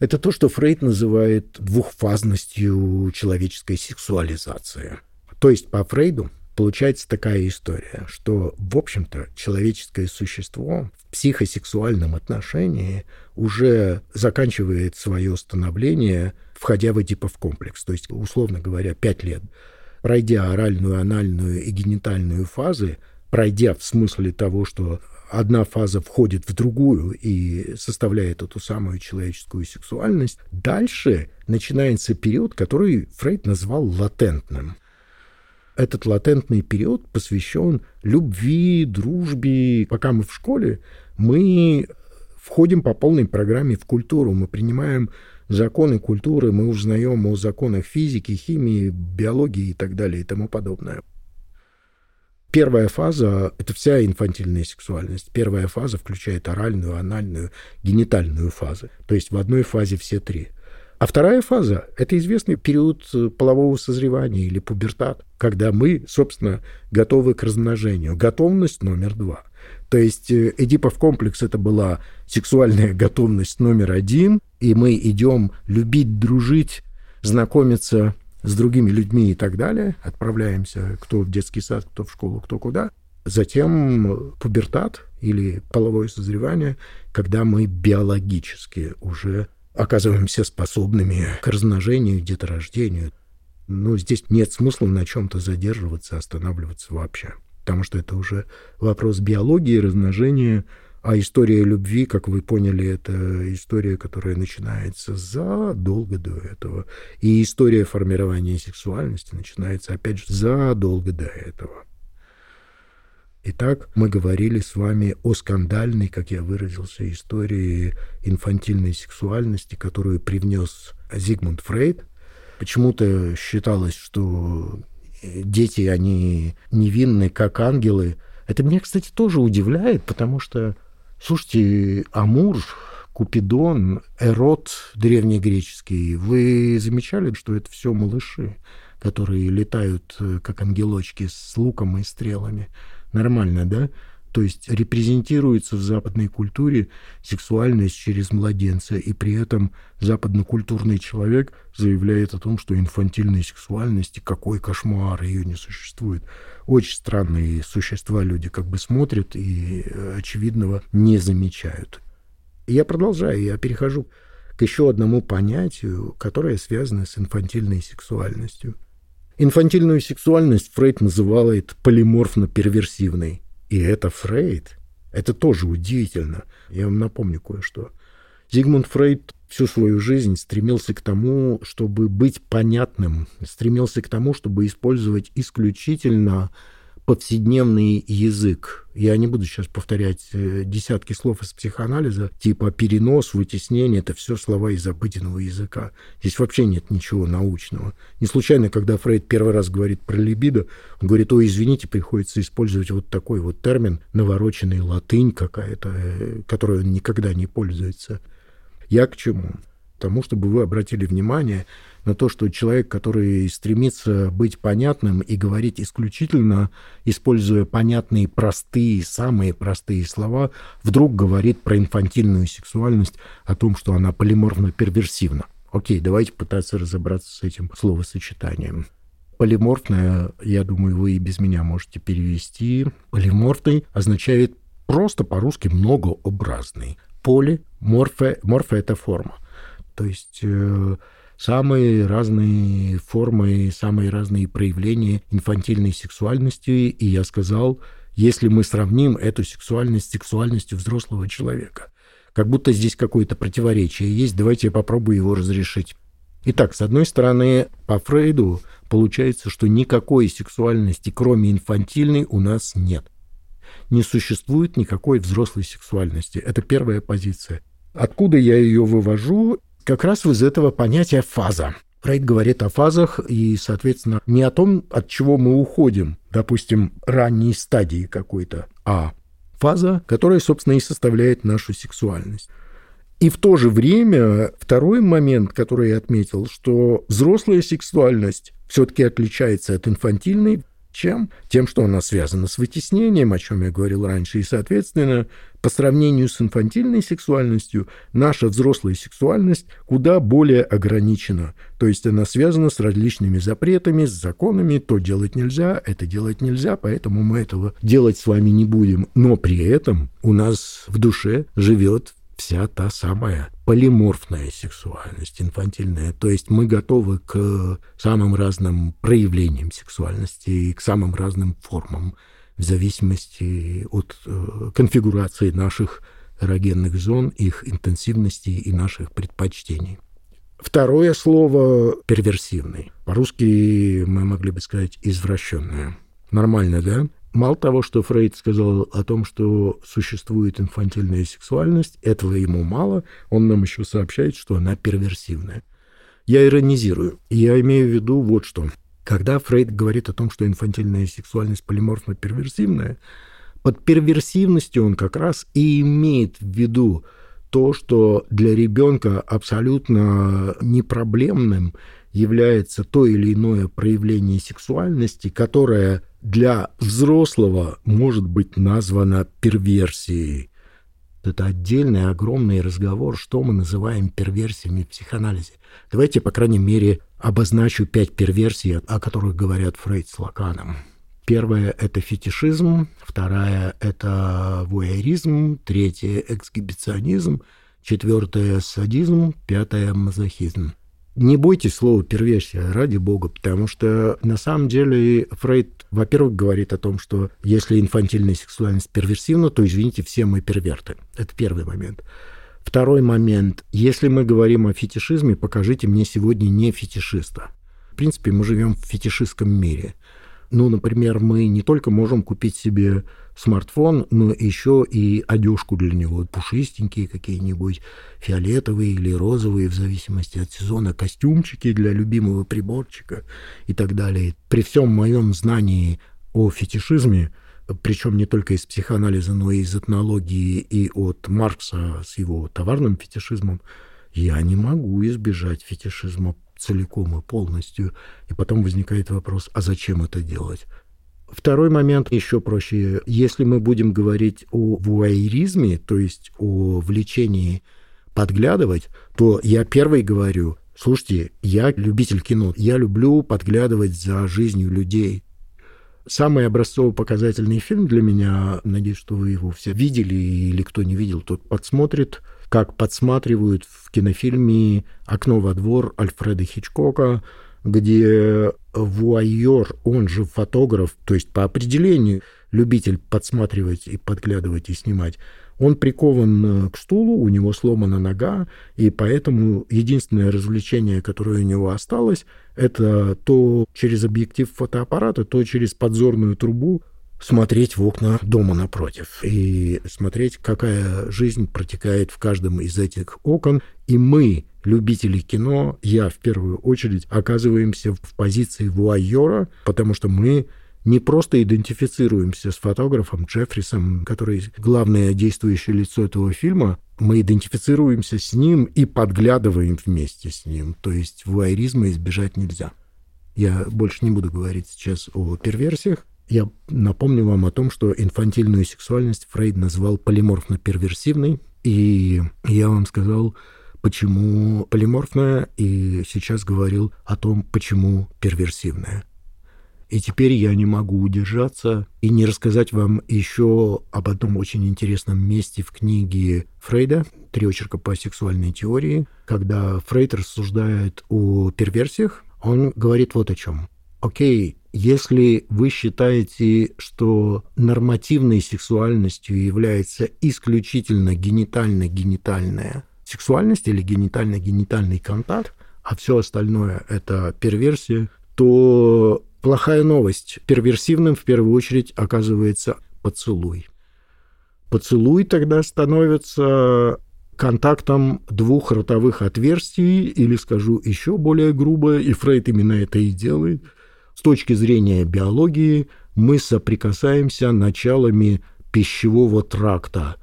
Speaker 2: Это то, что Фрейд называет двухфазностью человеческой сексуализации. То есть по Фрейду получается такая история, что, в общем-то, человеческое существо в психосексуальном отношении уже заканчивает свое становление, входя в Эдипов комплекс. То есть, условно говоря, пять лет. Пройдя оральную, анальную и генитальную фазы, пройдя в смысле того, что одна фаза входит в другую и составляет эту самую человеческую сексуальность, дальше начинается период, который Фрейд назвал латентным – этот латентный период посвящен любви, дружбе. Пока мы в школе, мы входим по полной программе в культуру, мы принимаем законы культуры, мы узнаем о законах физики, химии, биологии и так далее и тому подобное. Первая фаза — это вся инфантильная сексуальность. Первая фаза включает оральную, анальную, генитальную фазы. То есть в одной фазе все три — а вторая фаза – это известный период э, полового созревания или пубертат, когда мы, собственно, готовы к размножению. Готовность номер два. То есть э, Эдипов комплекс – это была сексуальная готовность номер один, и мы идем любить, дружить, знакомиться с другими людьми и так далее, отправляемся кто в детский сад, кто в школу, кто куда. Затем пубертат или половое созревание, когда мы биологически уже оказываемся способными к размножению, деторождению. Но здесь нет смысла на чем-то задерживаться, останавливаться вообще. Потому что это уже вопрос биологии, размножения, а история любви, как вы поняли, это история, которая начинается задолго до этого. И история формирования сексуальности начинается, опять же, задолго до этого. Итак, мы говорили с вами о скандальной, как я выразился, истории инфантильной сексуальности, которую привнес Зигмунд Фрейд. Почему-то считалось, что дети, они невинны, как ангелы. Это меня, кстати, тоже удивляет, потому что, слушайте, Амур, Купидон, Эрот древнегреческий, вы замечали, что это все малыши, которые летают, э, как ангелочки, с луком и стрелами? Нормально, да? То есть репрезентируется в западной культуре сексуальность через младенца, и при этом западнокультурный человек заявляет о том, что инфантильной сексуальности, какой кошмар, ее не существует. Очень странные существа люди как бы смотрят и э, очевидного не замечают. Я продолжаю, я перехожу к еще одному понятию, которое связано с инфантильной сексуальностью – Инфантильную сексуальность Фрейд называет полиморфно-перверсивной. И это Фрейд. Это тоже удивительно. Я вам напомню кое-что. Зигмунд Фрейд всю свою жизнь стремился к тому, чтобы быть понятным, стремился к тому, чтобы использовать исключительно повседневный язык. Я не буду сейчас повторять э, десятки слов из психоанализа, типа перенос, вытеснение, это все слова из обыденного языка. Здесь вообще нет ничего научного. Не случайно, когда Фрейд первый раз говорит про либидо, он говорит, ой, извините, приходится использовать вот такой вот термин, навороченный латынь какая-то, э, которой он никогда не пользуется. Я к чему? Тому, чтобы вы обратили внимание на то, что человек, который стремится быть понятным и говорить исключительно, используя понятные, простые, самые простые слова, вдруг говорит про инфантильную сексуальность, о том, что она полиморфно-перверсивна. Окей, давайте пытаться разобраться с этим словосочетанием. Полиморфная, я думаю, вы и без меня можете перевести. Полиморфный означает просто по-русски многообразный. Поли, морфе, морфе – это форма. То есть э, самые разные формы, самые разные проявления инфантильной сексуальности. И я сказал, если мы сравним эту сексуальность с сексуальностью взрослого человека, как будто здесь какое-то противоречие есть, давайте я попробую его разрешить. Итак, с одной стороны, по Фрейду получается, что никакой сексуальности, кроме инфантильной, у нас нет. Не существует никакой взрослой сексуальности. Это первая позиция. Откуда я ее вывожу? Как раз из этого понятия фаза. Фрейд говорит о фазах и, соответственно, не о том, от чего мы уходим, допустим, ранней стадии какой-то, а фаза, которая, собственно, и составляет нашу сексуальность. И в то же время второй момент, который я отметил, что взрослая сексуальность все-таки отличается от инфантильной чем? Тем, что она связана с вытеснением, о чем я говорил раньше, и, соответственно, по сравнению с инфантильной сексуальностью, наша взрослая сексуальность куда более ограничена. То есть она связана с различными запретами, с законами, то делать нельзя, это делать нельзя, поэтому мы этого делать с вами не будем. Но при этом у нас в душе живет вся та самая полиморфная сексуальность, инфантильная. То есть мы готовы к самым разным проявлениям сексуальности и к самым разным формам в зависимости от э, конфигурации наших эрогенных зон, их интенсивности и наших предпочтений. Второе слово – перверсивный. По-русски мы могли бы сказать «извращенное». Нормально, да? Мало того, что Фрейд сказал о том, что существует инфантильная сексуальность, этого ему мало, он нам еще сообщает, что она перверсивная. Я иронизирую. Я имею в виду вот что. Когда Фрейд говорит о том, что инфантильная сексуальность полиморфно-перверсивная, под перверсивностью он как раз и имеет в виду то, что для ребенка абсолютно непроблемным является то или иное проявление сексуальности, которое для взрослого может быть названо перверсией. Это отдельный огромный разговор, что мы называем перверсиями в психоанализе. Давайте, по крайней мере, обозначу пять перверсий, о которых говорят Фрейд с Лаканом. Первая – это фетишизм, вторая – это вуайеризм, третья – эксгибиционизм, четвертая – садизм, пятая – мазохизм. Не бойтесь слова перверсия, ради бога, потому что на самом деле Фрейд, во-первых, говорит о том, что если инфантильная сексуальность перверсивна, то, извините, все мы перверты. Это первый момент. Второй момент. Если мы говорим о фетишизме, покажите мне сегодня не фетишиста. В принципе, мы живем в фетишистском мире. Ну, например, мы не только можем купить себе смартфон, но еще и одежку для него, пушистенькие какие-нибудь, фиолетовые или розовые, в зависимости от сезона, костюмчики для любимого приборчика и так далее. При всем моем знании о фетишизме, причем не только из психоанализа, но и из этнологии и от Маркса с его товарным фетишизмом, я не могу избежать фетишизма целиком и полностью. И потом возникает вопрос, а зачем это делать? Второй момент еще проще. Если мы будем говорить о вуайеризме, то есть о влечении подглядывать, то я первый говорю, слушайте, я любитель кино, я люблю подглядывать за жизнью людей. Самый образцово-показательный фильм для меня, надеюсь, что вы его все видели, или кто не видел, тот подсмотрит, как подсматривают в кинофильме «Окно во двор» Альфреда Хичкока, где вуайер, он же фотограф, то есть по определению любитель подсматривать и подглядывать и снимать, он прикован э, к стулу, у него сломана нога, и поэтому единственное развлечение, которое у него осталось, это то через объектив фотоаппарата, то через подзорную трубу смотреть в окна дома напротив и смотреть, какая жизнь протекает в каждом из этих окон. И мы, любители кино, я в первую очередь, оказываемся в позиции вуайера, потому что мы не просто идентифицируемся с фотографом Джеффрисом, который главное действующее лицо этого фильма, мы идентифицируемся с ним и подглядываем вместе с ним. То есть вуайеризма избежать нельзя. Я больше не буду говорить сейчас о перверсиях. Я напомню вам о том, что инфантильную сексуальность Фрейд назвал полиморфно-перверсивной, и я вам сказал, почему полиморфная, и сейчас говорил о том, почему перверсивная. И теперь я не могу удержаться и не рассказать вам еще об одном очень интересном месте в книге Фрейда «Три очерка по сексуальной теории», когда Фрейд рассуждает о перверсиях, он говорит вот о чем. Окей, если вы считаете, что нормативной сексуальностью является исключительно генитально-генитальная сексуальность или генитально-генитальный контакт, а все остальное это перверсия, то плохая новость. Перверсивным в первую очередь оказывается поцелуй. Поцелуй тогда становится контактом двух ротовых отверстий, или скажу еще более грубо, и Фрейд именно это и делает. С точки зрения биологии мы соприкасаемся началами пищевого тракта.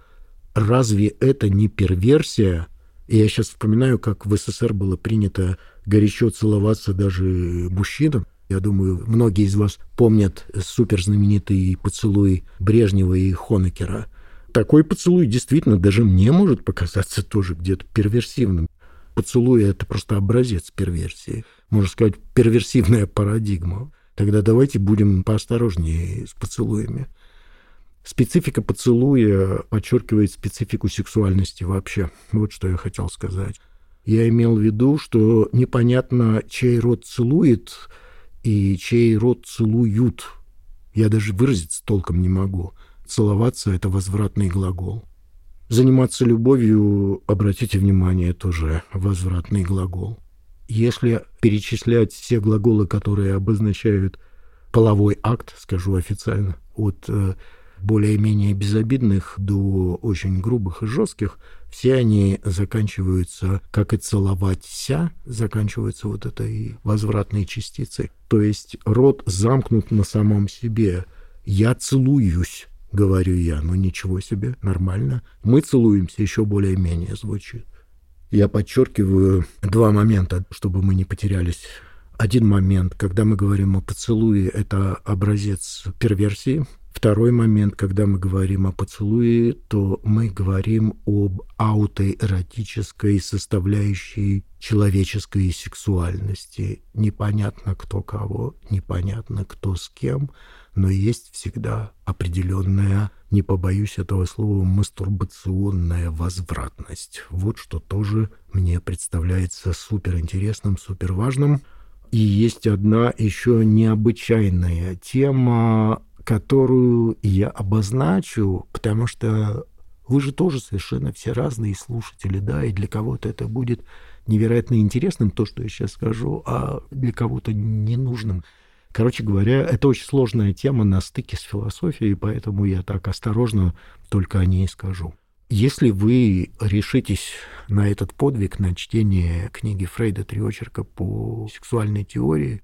Speaker 2: Разве это не перверсия? Я сейчас вспоминаю, как в СССР было принято горячо целоваться даже мужчинам. Я думаю, многие из вас помнят суперзнаменитый поцелуй Брежнева и Хонекера. Такой поцелуй действительно даже мне может показаться тоже где-то перверсивным. Поцелуй — это просто образец перверсии. Можно сказать, перверсивная парадигма. Тогда давайте будем поосторожнее с поцелуями. Специфика поцелуя подчеркивает специфику сексуальности вообще. Вот что я хотел сказать. Я имел в виду, что непонятно, чей рот целует и чей рот целуют. Я даже выразиться толком не могу. Целоваться — это возвратный глагол. Заниматься любовью, обратите внимание, тоже возвратный глагол. Если перечислять все глаголы, которые обозначают половой акт, скажу официально, от э, более-менее безобидных до очень грубых и жестких, все они заканчиваются, как и целоваться, заканчиваются вот этой возвратной частицей. То есть рот замкнут на самом себе. Я целуюсь, говорю я. Ну ничего себе, нормально. Мы целуемся, еще более-менее звучит. Я подчеркиваю два момента, чтобы мы не потерялись один момент, когда мы говорим о поцелуе, это образец перверсии, Второй момент, когда мы говорим о поцелуе, то мы говорим об аутоэротической составляющей человеческой сексуальности. Непонятно кто кого, непонятно кто с кем, но есть всегда определенная, не побоюсь этого слова, мастурбационная возвратность. Вот что тоже мне представляется суперинтересным, суперважным. И есть одна еще необычайная тема которую я обозначу, потому что вы же тоже совершенно все разные слушатели, да, и для кого-то это будет невероятно интересным, то, что я сейчас скажу, а для кого-то ненужным. Короче говоря, это очень сложная тема на стыке с философией, поэтому я так осторожно только о ней скажу. Если вы решитесь на этот подвиг, на чтение книги Фрейда «Три очерка по сексуальной теории»,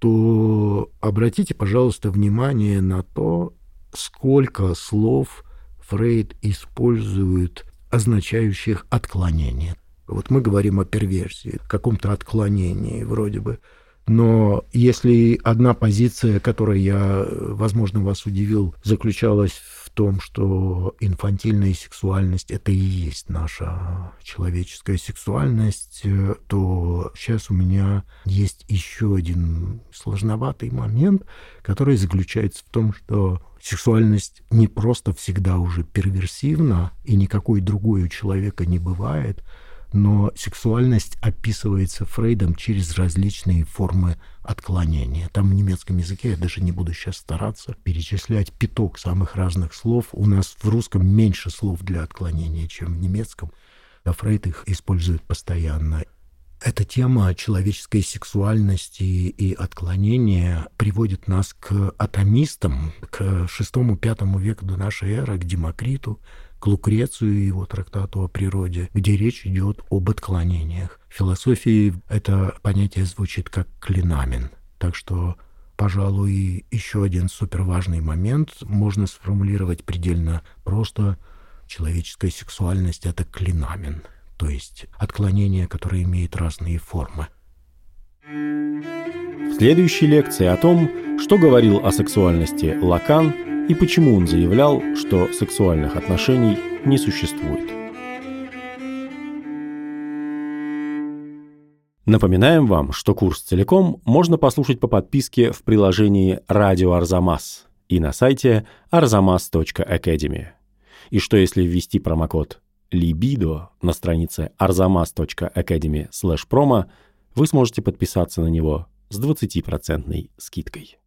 Speaker 2: то обратите, пожалуйста, внимание на то, сколько слов Фрейд использует, означающих отклонение. Вот мы говорим о перверсии, каком-то отклонении вроде бы. Но если одна позиция, которой я, возможно, вас удивил, заключалась в том, что инфантильная сексуальность — это и есть наша человеческая сексуальность, то сейчас у меня есть еще один сложноватый момент, который заключается в том, что сексуальность не просто всегда уже перверсивна, и никакой другой у человека не бывает — но сексуальность описывается Фрейдом через различные формы отклонения. Там в немецком языке, я даже не буду сейчас стараться перечислять пяток самых разных слов. У нас в русском меньше слов для отклонения, чем в немецком, а Фрейд их использует постоянно. Эта тема человеческой сексуальности и отклонения приводит нас к атомистам, к VI-V веку до нашей эры, к Демокриту, к Лукрецию и его трактату о природе, где речь идет об отклонениях. В философии это понятие звучит как клинамен. Так что пожалуй, еще один суперважный момент можно сформулировать предельно просто. Человеческая сексуальность — это клинамен, то есть отклонение, которое имеет разные формы.
Speaker 1: В следующей лекции о том, что говорил о сексуальности Лакан и почему он заявлял, что сексуальных отношений не существует. Напоминаем вам, что курс целиком можно послушать по подписке в приложении «Радио Арзамас» и на сайте arzamas.academy. И что если ввести промокод «Libido» на странице arzamas.academy/promo, вы сможете подписаться на него с 20% скидкой.